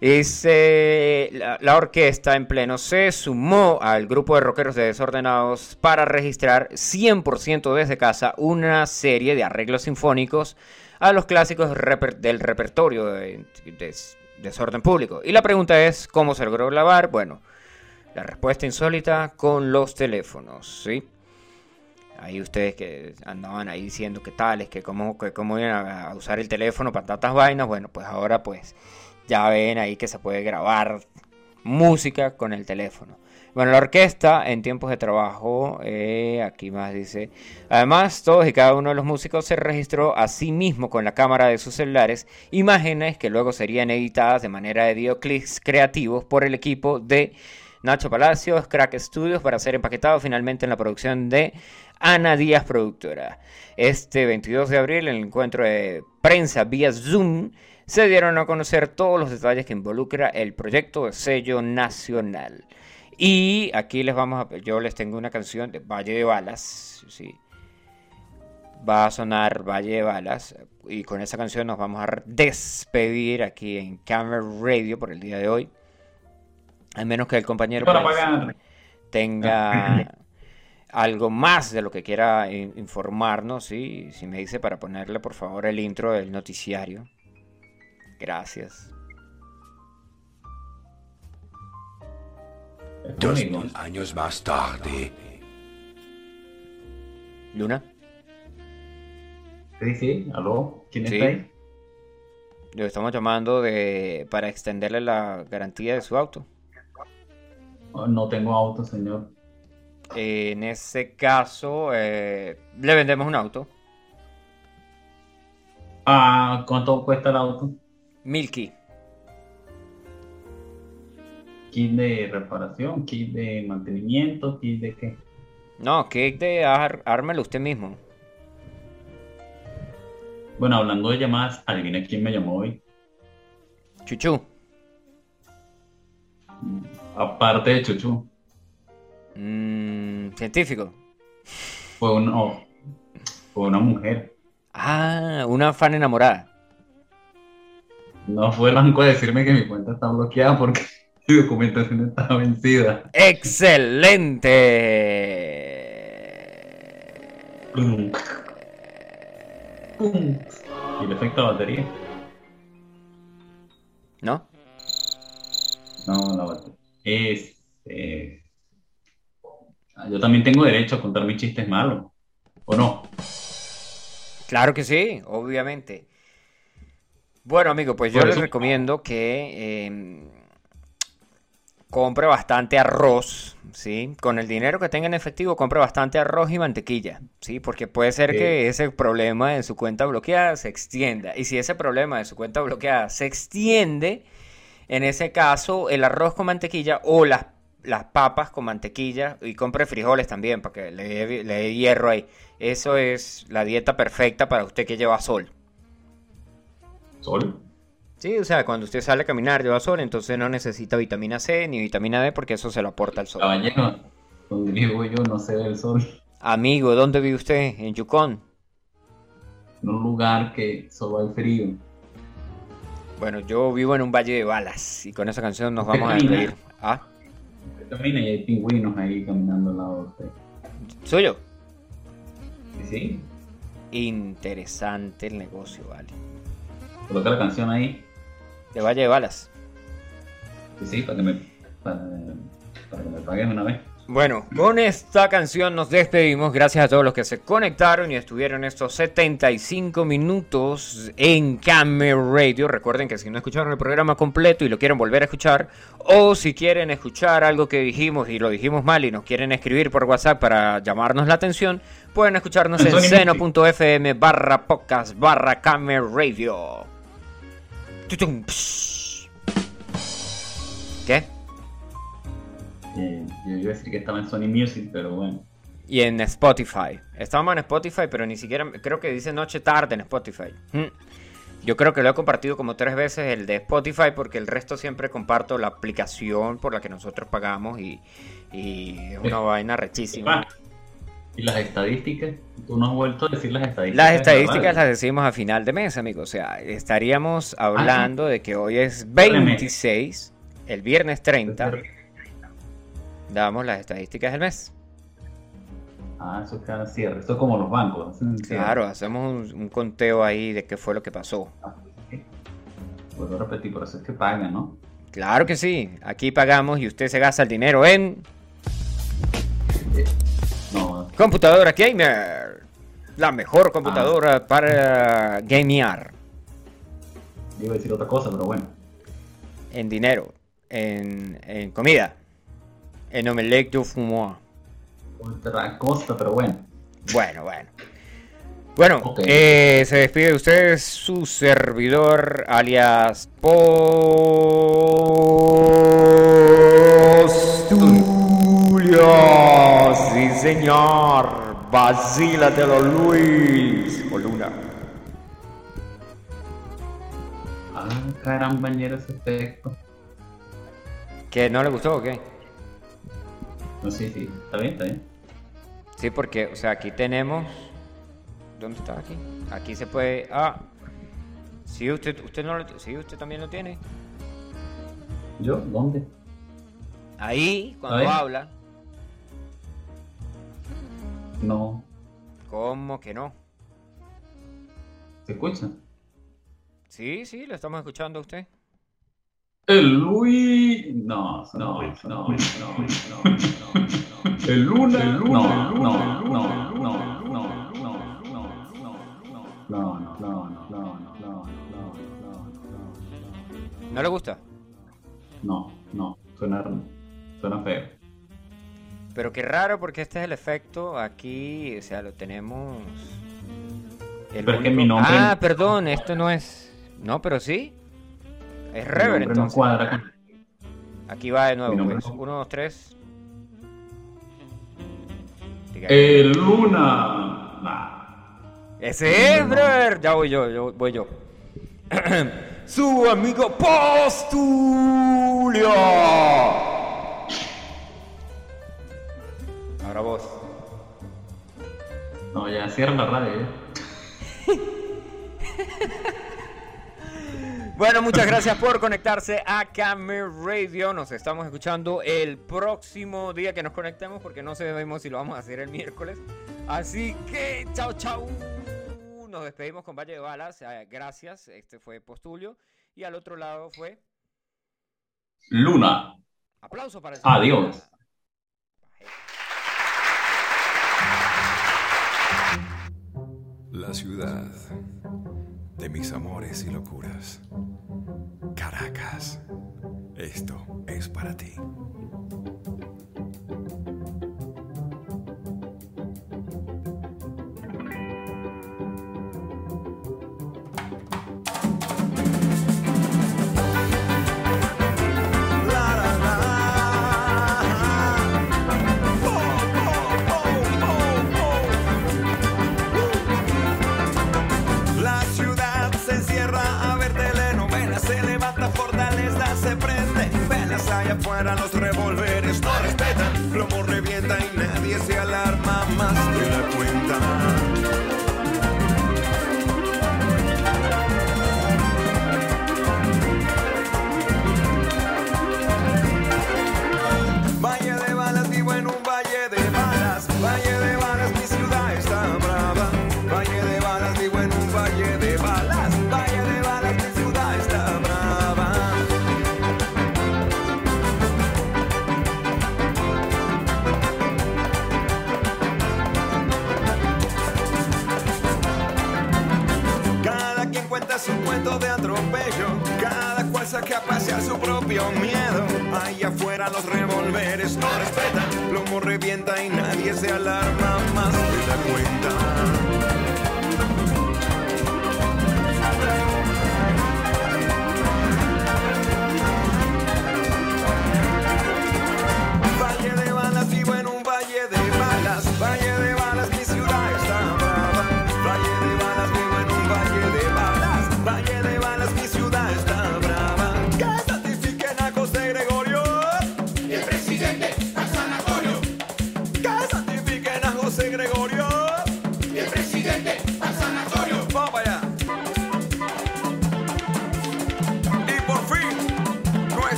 [SPEAKER 1] Dice, la, la orquesta en pleno se sumó al grupo de rockeros de desordenados para registrar 100% desde casa una serie de arreglos sinfónicos a los clásicos del repertorio de, de- desorden público. Y la pregunta es, ¿cómo se logró grabar? Bueno, la respuesta insólita con los teléfonos, ¿sí? Ahí ustedes que andaban ahí diciendo que tales, que cómo, cómo iban a usar el teléfono para tantas vainas, bueno, pues ahora pues ya ven ahí que se puede grabar música con el teléfono. Bueno, la orquesta en tiempos de trabajo, eh, aquí más dice, además todos y cada uno de los músicos se registró a sí mismo con la cámara de sus celulares imágenes que luego serían editadas de manera de videoclips creativos por el equipo de Nacho Palacios, Crack Studios, para ser empaquetado finalmente en la producción de Ana Díaz Productora. Este 22 de abril, en el encuentro de prensa vía Zoom, se dieron a conocer todos los detalles que involucra el proyecto de sello nacional. Y aquí les vamos a... Yo les tengo una canción de Valle de Balas, sí. va a sonar Valle de Balas y con esa canción nos vamos a despedir aquí en Camera Radio por el día de hoy. A menos que el compañero pues, tenga [laughs] algo más de lo que quiera in- informarnos, ¿sí? si me dice para ponerle por favor el intro del noticiario. Gracias.
[SPEAKER 4] Dos mil años más tarde.
[SPEAKER 1] Luna,
[SPEAKER 2] Sí, sí, aló, ¿quién
[SPEAKER 1] Sí.
[SPEAKER 2] está ahí?
[SPEAKER 1] lo estamos llamando de para extenderle la garantía de su auto.
[SPEAKER 2] Oh, No tengo auto, señor.
[SPEAKER 1] En ese caso, eh, le vendemos un auto.
[SPEAKER 2] Ah, ¿cuánto cuesta el auto?
[SPEAKER 1] Milky.
[SPEAKER 2] Kit de reparación, kit de mantenimiento, kit de qué.
[SPEAKER 1] No, cake de ar- ármelo usted mismo.
[SPEAKER 2] Bueno, hablando de llamadas, adivina quién me llamó hoy.
[SPEAKER 1] Chuchu.
[SPEAKER 2] Aparte de Chuchu,
[SPEAKER 1] Mm, científico.
[SPEAKER 2] fue, un, oh, fue una mujer.
[SPEAKER 1] Ah, una fan enamorada.
[SPEAKER 2] No fue el banco a decirme que mi cuenta está bloqueada porque [laughs] mi documentación está vencida.
[SPEAKER 1] ¡Excelente!
[SPEAKER 2] Pum. Y el efecto de batería.
[SPEAKER 1] ¿No?
[SPEAKER 2] No, la batería. Es, es- Ah, Yo también tengo derecho a contar mis chistes malos. ¿O no?
[SPEAKER 1] Claro que sí, obviamente. Bueno, amigo, pues yo les recomiendo que eh, compre bastante arroz, ¿sí? Con el dinero que tenga en efectivo, compre bastante arroz y mantequilla, ¿sí? Porque puede ser
[SPEAKER 2] Sí.
[SPEAKER 1] que ese problema de su cuenta bloqueada se extienda. Y si ese problema de su cuenta bloqueada se extiende, en ese caso, el arroz con mantequilla o las, las papas con mantequilla y compre frijoles también, para que le le dé hierro ahí. Eso es la dieta perfecta para usted que lleva sol.
[SPEAKER 2] ¿Sol?
[SPEAKER 1] Sí, o sea, cuando usted sale a caminar lleva sol, entonces no necesita vitamina C ni vitamina D porque eso se lo aporta el sol.
[SPEAKER 2] Caballero, donde vivo yo no se ve el sol.
[SPEAKER 1] Amigo, ¿dónde vive usted? En Yukon.
[SPEAKER 2] En un lugar que solo hay frío.
[SPEAKER 1] Bueno, yo vivo en un valle de balas y con esa canción nos
[SPEAKER 2] ¿Usted
[SPEAKER 1] vamos a despedir. Ah,
[SPEAKER 2] camina y hay pingüinos ahí caminando al lado de usted.
[SPEAKER 1] suyo.
[SPEAKER 2] ¿Sí? sí?
[SPEAKER 1] Interesante el negocio, vale.
[SPEAKER 2] Coloca la canción ahí.
[SPEAKER 1] De valle de balas.
[SPEAKER 2] Sí, sí, para que me, para, para que me paguen una vez.
[SPEAKER 1] Bueno, con esta canción nos despedimos. Gracias a todos los que se conectaron y estuvieron estos 75 minutos en Camera Radio. Recuerden que si no escucharon el programa completo y lo quieren volver a escuchar, o si quieren escuchar algo que dijimos y lo dijimos mal y nos quieren escribir por WhatsApp para llamarnos la atención, pueden escucharnos en seno.fm barra podcast barra Camera Radio. ¿Qué?
[SPEAKER 2] Eh, yo iba a decir que estaba en Sony Music, pero bueno.
[SPEAKER 1] Y en Spotify. Estábamos en Spotify, pero ni siquiera. Creo que dice noche tarde en Spotify. Mm. Yo creo que lo he compartido como tres veces el de Spotify, porque el resto siempre comparto la aplicación por la que nosotros pagamos y, y es una [laughs] vaina rechísima.
[SPEAKER 2] Ah, ¿Y las estadísticas? ¿Tú no has vuelto a decir las estadísticas?
[SPEAKER 1] Las estadísticas las decimos a final de mes, amigo. O sea, estaríamos hablando de que hoy es
[SPEAKER 2] Vale, mes.
[SPEAKER 1] 26, el viernes 30, damos las estadísticas del mes.
[SPEAKER 2] Ah, eso queda en cierre. Eso es como los bancos.
[SPEAKER 1] Claro, hacemos un, un conteo ahí de qué fue lo que pasó.
[SPEAKER 2] Ah, sí. Vuelvo a repetir, por eso es que pagan, ¿no?
[SPEAKER 1] Claro que sí, aquí pagamos y usted se gasta el dinero en
[SPEAKER 2] No,
[SPEAKER 1] computadora gamer. La mejor computadora para gamear.
[SPEAKER 2] iba a decir otra cosa, pero bueno.
[SPEAKER 1] En dinero, en, en comida, en omelette du fumoir.
[SPEAKER 2] Otra cosa, pero bueno.
[SPEAKER 1] Bueno, bueno. Bueno, eh, se despide de ustedes su servidor alias Postulios. Sí, señor. Basílatelo, Luis. O Luna.
[SPEAKER 2] Ah, caramba, ñero ese efecto.
[SPEAKER 1] ¿Que no le gustó o qué?
[SPEAKER 2] No, sí, sí. Está bien, está bien.
[SPEAKER 1] Sí, porque, o sea, aquí tenemos ¿Dónde está aquí? Aquí se puede. Ah. Sí, usted, usted no lo, sí, usted también lo tiene.
[SPEAKER 2] ¿Yo? ¿Dónde?
[SPEAKER 1] Ahí, cuando habla.
[SPEAKER 2] No.
[SPEAKER 1] ¿Cómo que no?
[SPEAKER 2] ¿Se escucha?
[SPEAKER 1] Sí, sí, lo estamos escuchando a usted.
[SPEAKER 2] El Luis. No, no, no, no, no, no. El Luna. El Luna. No, no, no, no, no, no, no, no, no, no, no, no, no, no, no, no,
[SPEAKER 1] ¿No le gusta?
[SPEAKER 2] no, no, suena, suena feo.
[SPEAKER 1] Pero qué raro porque este es el efecto aquí, o sea, lo tenemos... el
[SPEAKER 2] Pero es que mi nombre-
[SPEAKER 1] Ah, perdón, esto no es... No, pero sí. Es rever
[SPEAKER 2] no
[SPEAKER 1] entonces.
[SPEAKER 2] cuadra con-
[SPEAKER 1] Aquí va de nuevo, pues.
[SPEAKER 2] no-
[SPEAKER 1] Uno, dos, tres.
[SPEAKER 2] El Luna. Nah.
[SPEAKER 1] Ese es, brother. Ya voy yo, yo voy yo. [clears throat] Su amigo Postulio. Vos.
[SPEAKER 2] No, ya cierra la radio. ya. [laughs]
[SPEAKER 1] Bueno, muchas gracias por conectarse a Camera Radio. Nos estamos escuchando el próximo día que nos conectemos porque no sabemos si lo vamos a hacer el miércoles. Así que, chao, chao. Nos despedimos con Valle de Balas. Eh, Gracias. Este fue Postulio. Y al otro lado fue.
[SPEAKER 2] Luna.
[SPEAKER 1] Aplauso para el
[SPEAKER 2] Adiós.
[SPEAKER 8] La ciudad de mis amores y locuras. Caracas. Esto es para ti.
[SPEAKER 4] Afuera, los revólveres no respetan, plomo su propio miedo. Allá afuera los revólveres no respetan, plomo revienta y nadie se alarma más de la cuenta.